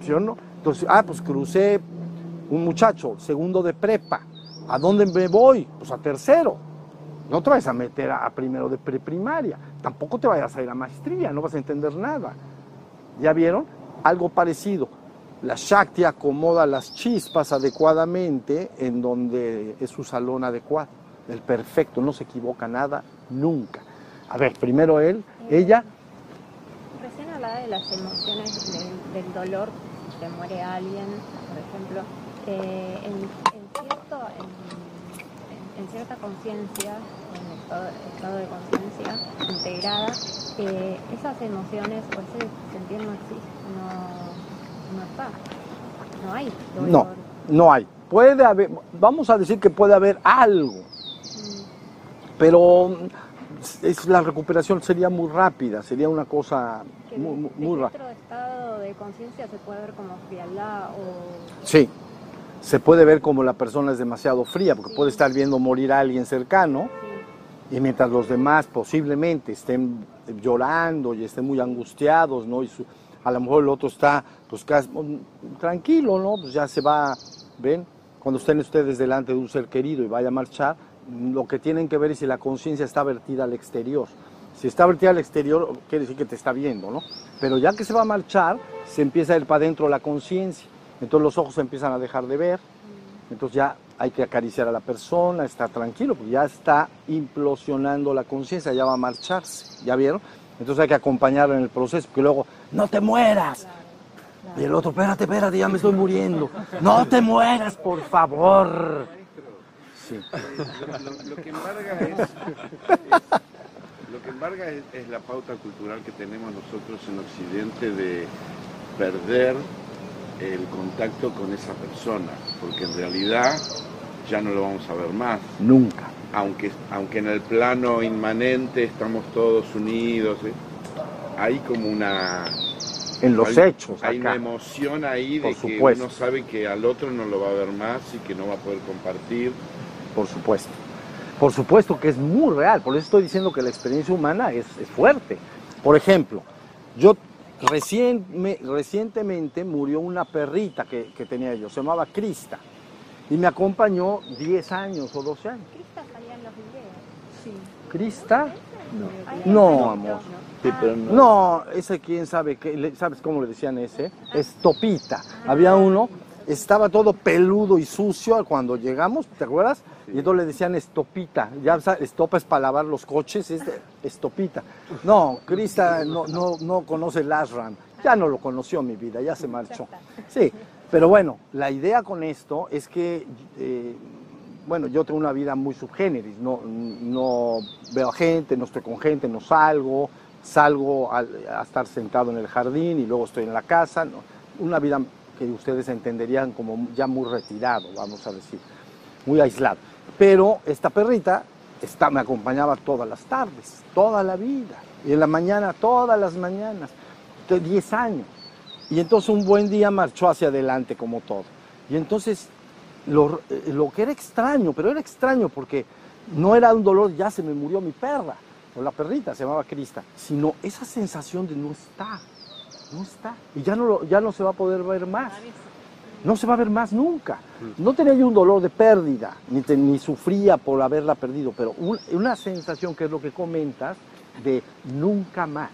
¿Sí o no? Entonces, ah, pues crucé un muchacho, segundo de prepa. ¿A dónde me voy? Pues a tercero. No te vayas a meter a, a primero de preprimaria. Tampoco te vayas a ir a maestría, no vas a entender nada. ¿Ya vieron? Algo parecido. La Shakti acomoda las chispas adecuadamente en donde es su salón adecuado. El perfecto, no se equivoca nada, nunca. A ver, primero él, ella, Recién hablaba de las emociones del, del dolor, si te muere alguien, por ejemplo. Eh, en cierto, en, cierta conciencia, en estado, estado de conciencia integrada, eh, esas emociones o ese sentir no existe, no, no está. No hay dolor. no, no hay. Puede haber, vamos a decir que puede haber algo, pero mm, es, la recuperación sería muy rápida, sería una cosa muy, muy- rápida. estado de conciencia se puede ver como frialdad o Sí, se puede ver como la persona es demasiado fría, porque puede estar viendo morir a alguien cercano y mientras los demás posiblemente estén llorando y estén muy angustiados, ¿no? Y su- a lo mejor el otro está, pues, casi, mm, tranquilo, ¿no? Pues ya se va, ¿ven? Cuando estén ustedes delante de un ser querido y vaya a marchar, mm, lo que tienen que ver es si la conciencia está vertida al exterior. Si está vertida al exterior, quiere decir que te está viendo, ¿no? Pero ya que se va a marchar, se empieza a ir para adentro la conciencia. Entonces los ojos empiezan a dejar de ver. Entonces ya hay que acariciar a la persona, estar tranquilo, porque ya está implosionando la conciencia, ya va a marcharse. ¿Ya vieron? Entonces hay que acompañarlo en el proceso, porque luego, no te mueras. Y el otro, espérate, espérate, ya me estoy muriendo. No te mueras, por favor. Sí. Lo, que embarga es la pauta cultural que tenemos nosotros en Occidente de perder el contacto con esa persona, porque en realidad ya no lo vamos a ver más. Nunca. Aunque, aunque en el plano inmanente estamos todos unidos, ¿eh? hay como una... En los hay- hechos, Hay una emoción ahí de Por que supuesto. uno sabe que al otro no lo va a ver más y que no va a poder compartir. Por supuesto. Por supuesto que es muy real. Por eso estoy diciendo que la experiencia humana es, es fuerte. Por ejemplo, yo recién, me- recientemente murió una perrita que, que tenía yo, se llamaba Crista, y me acompañó 10 años o 12 años. Crista salía en los videos. Sí. ¿Crista? Ahí No, está. amor. Sí, pero no. No, ese quién sabe, qué, le- ¿sabes cómo le decían ese? Estopita. Había uno, estaba todo peludo y sucio cuando llegamos, ¿te acuerdas? Y entonces le decían estopita. Ya sabes, estopa es para lavar los coches, es de- estopita. No, Crista no, no, no conoce el Ashram. Ya no lo conoció mi vida, ya se marchó. Sí, pero bueno, la idea con esto es que, eh, bueno, yo tengo una vida muy subgéneris, no, no veo a gente, no estoy con gente, no salgo, salgo al- a, estar sentado en el jardín y luego estoy en la casa, no, una vida que ustedes entenderían como ya muy retirado, vamos a decir, muy aislado. Pero esta perrita está, me acompañaba todas las tardes, toda la vida, y en la mañana, todas las mañanas, de 10 años. Y entonces un buen día marchó hacia adelante como todo. Y entonces lo, eh, lo que era extraño, pero era extraño porque no era un dolor, ya se me murió mi perra, o la perrita, se llamaba Crista, sino esa sensación de no está, no está. Y ya no, lo- ya no se va a poder ver más. No se va a ver más nunca. No tenía yo un dolor de pérdida, ni, te- ni sufría por haberla perdido, pero un- una sensación que es lo que comentas de nunca más.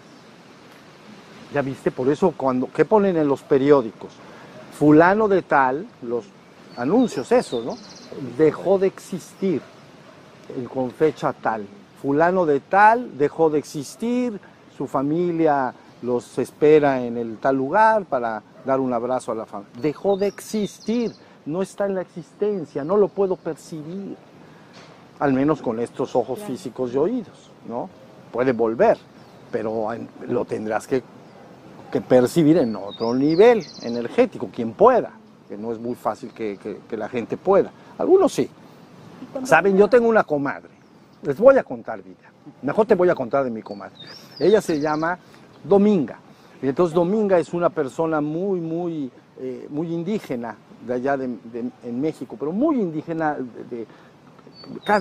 Ya viste, por eso cuando, ¿qué ponen en los periódicos? Fulano de tal, los anuncios esos, ¿no? Dejó de existir con fecha tal. Fulano de tal dejó de existir, su familia los espera en el tal lugar para dar un abrazo a la familia. Dejó de existir, no está en la existencia, no lo puedo percibir. Al menos con estos ojos físicos y oídos, ¿no? Puede volver, pero lo tendrás que que percibir en otro nivel energético, quien pueda, que no es muy fácil que, que- que la gente pueda. Algunos sí. Saben, yo tengo una comadre, les voy a contar vida, mejor te voy a contar de mi comadre. Ella se llama Dominga, y entonces Dominga es una persona muy, muy, eh, muy indígena de allá de, en México, pero muy indígena, de-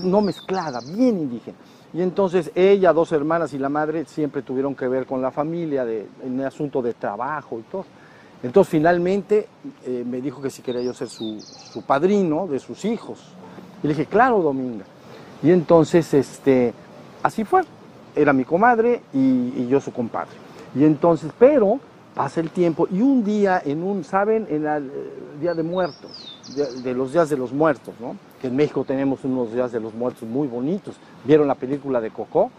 no mezclada, bien indígena. Y entonces ella, dos hermanas y la madre siempre tuvieron que ver con la familia de, en el asunto de trabajo y todo. Entonces finalmente eh, me dijo que si quería yo ser su, su padrino de sus hijos. Y le dije, claro, Dominga. Y entonces este, así fue. Era mi comadre y, y yo su compadre. Y entonces, pero pasa el tiempo y un día en un, ¿saben? En el Día de Muertos, de, los días de los muertos, ¿no? Que en México tenemos unos días de los muertos muy bonitos. ¿Vieron la película de Coco?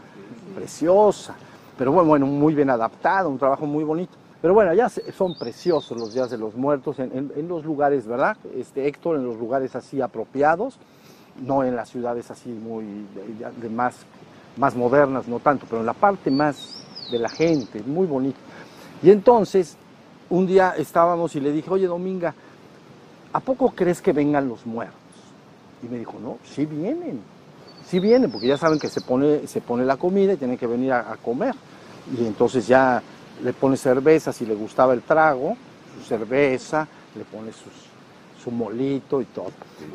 Preciosa. Pero bueno, bueno, muy bien adaptada, un trabajo muy bonito. Pero bueno, ya son preciosos los días de los muertos en, en- en los lugares, ¿verdad? Este, Héctor, en los lugares así apropiados, no en las ciudades así muy de más, más modernas, no tanto, pero en la parte más de la gente, muy bonito. Y entonces, un día estábamos y le dije, oye Dominga, ¿a poco crees que vengan los muertos? Y me dijo, no, sí vienen, sí vienen, porque ya saben que se pone, se pone la comida y tienen que venir a, a comer. Y entonces ya le pone cerveza, si le gustaba el trago, su cerveza, le pone sus, su molito y todo.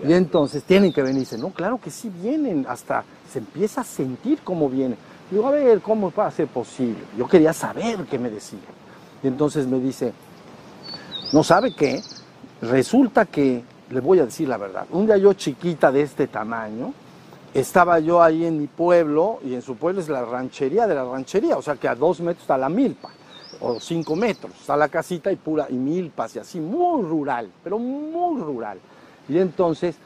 Y entonces tienen que venir. Dice, no, claro que sí vienen, hasta se empieza a sentir cómo vienen. Digo, a ver, ¿cómo va a ser posible? Yo quería saber qué me decía. Y entonces me dice, ¿no sabe qué? Resulta que, le voy a decir la verdad, un día yo chiquita de este tamaño, estaba yo ahí en mi pueblo, y en su pueblo es la ranchería de la ranchería, o sea que a dos metros está la milpa, o cinco metros, está la casita y pura, y milpas y así, muy rural, pero muy rural. Y entonces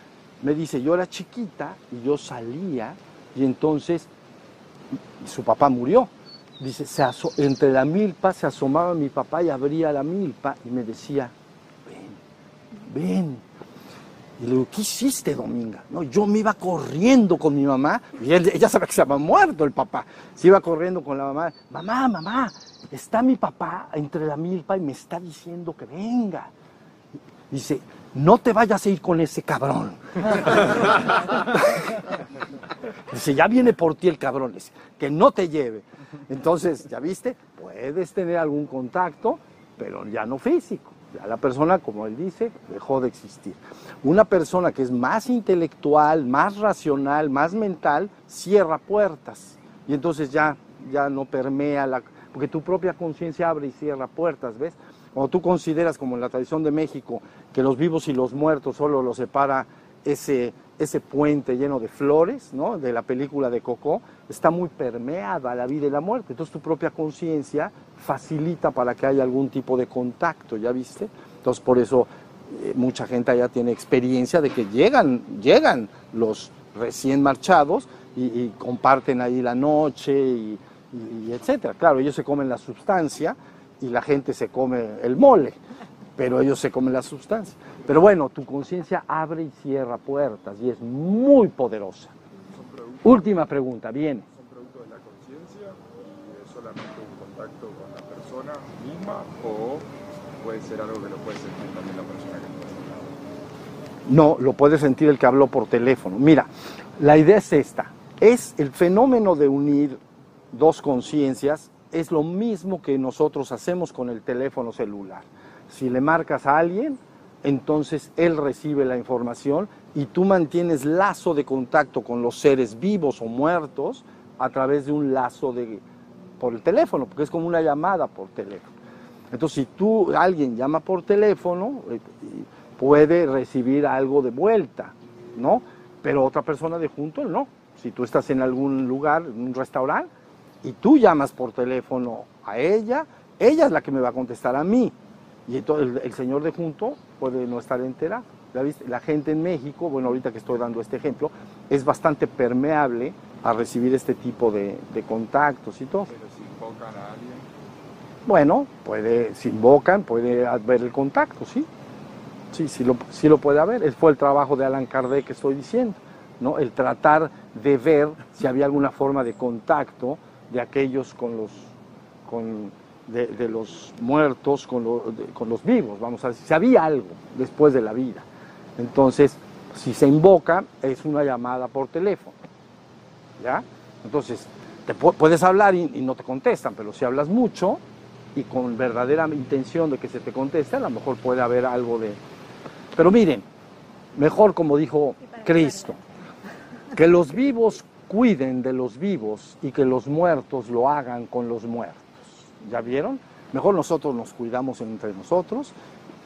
me dice, yo era chiquita y yo salía, y entonces su papá murió. Dice, entre la milpa se asomaba mi papá y abría la milpa y me decía, ven, ven. Y le digo, ¿qué hiciste, Dominga? No, yo me iba corriendo con mi mamá, y ella sabe que se había muerto el papá. Se iba corriendo con la mamá, mamá, mamá, está mi papá entre la milpa y me está diciendo que venga. Dice, no te vayas a ir con ese cabrón. Dice, ya viene por ti el cabrón, dice, que no te lleve. Entonces, ¿ya viste? Puedes tener algún contacto, pero ya no físico. Ya la persona, como él dice, dejó de existir. Una persona que es más intelectual, más racional, más mental, cierra puertas. Y entonces ya, ya no permea la... porque tu propia conciencia abre y cierra puertas, ¿ves? Cuando tú consideras, como en la tradición de México, que los vivos y los muertos solo los separa ese, puente lleno de flores, ¿no? De la película de Coco, está muy permeada la vida y la muerte. Entonces tu propia conciencia facilita para que haya algún tipo de contacto, ¿ya viste? Entonces por eso eh, mucha gente allá tiene experiencia de que llegan, llegan los recién marchados y, y comparten ahí la noche y, y, y etcétera. Claro, ellos se comen la sustancia y la gente se come el mole, pero ellos se comen la sustancia. Pero bueno, tu conciencia abre y cierra puertas y es muy poderosa. Última pregunta, viene. ¿Son producto de la conciencia y es solamente un contacto con la persona misma o puede ser algo que lo puede sentir también la persona que está? No, lo puede sentir el que habló por teléfono. Mira, la idea es esta. Es el fenómeno de unir dos conciencias, es lo mismo que nosotros hacemos con el teléfono celular. Si le marcas a alguien, entonces él recibe la información y tú mantienes lazo de contacto con los seres vivos o muertos a través de un lazo de, por el teléfono, porque es como una llamada por teléfono. Entonces, si tú, alguien llama por teléfono, eh, puede recibir algo de vuelta, ¿no? Pero otra persona de junto no. Si tú estás en algún lugar, en un restaurante, y tú llamas por teléfono a ella, ella es la que me va a contestar a mí. Y entonces el, el señor de junto puede no estar enterado. La gente en México, bueno, ahorita que estoy dando este ejemplo, es bastante permeable a recibir este tipo de, de contactos y todo. Pero si invocan a alguien, Bueno, puede, si invocan, puede haber el contacto, sí. Sí, sí lo, sí lo puede haber. Fue el trabajo de Alan Kardec que estoy diciendo, ¿no? El tratar de ver si había alguna forma de contacto de aquellos con los, con, de, de los muertos con, lo- de- con los vivos, vamos a decir, si había algo después de la vida. Entonces, si se invoca, es una llamada por teléfono, ¿ya? Entonces, te pu- puedes hablar y, y no te contestan, pero si hablas mucho y con verdadera intención de que se te conteste, a lo mejor puede haber algo de... Pero miren, mejor como dijo Cristo, que los vivos cuiden de los vivos y que los muertos lo hagan con los muertos. ¿Ya vieron? Mejor nosotros nos cuidamos entre nosotros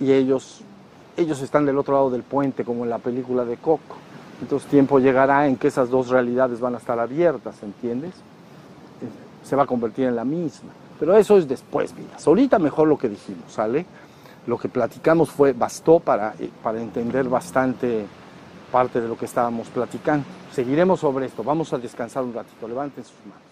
y ellos, ellos están del otro lado del puente como en la película de Coco. Entonces tiempo llegará en que esas dos realidades van a estar abiertas, ¿entiendes? Eh, Se va a convertir en la misma. Pero eso es después, mira. Ahorita mejor lo que dijimos, ¿sale? Lo que platicamos fue, bastó para, eh, para entender bastante parte de lo que estábamos platicando. Seguiremos sobre esto. Vamos a descansar un ratito. Levanten sus manos.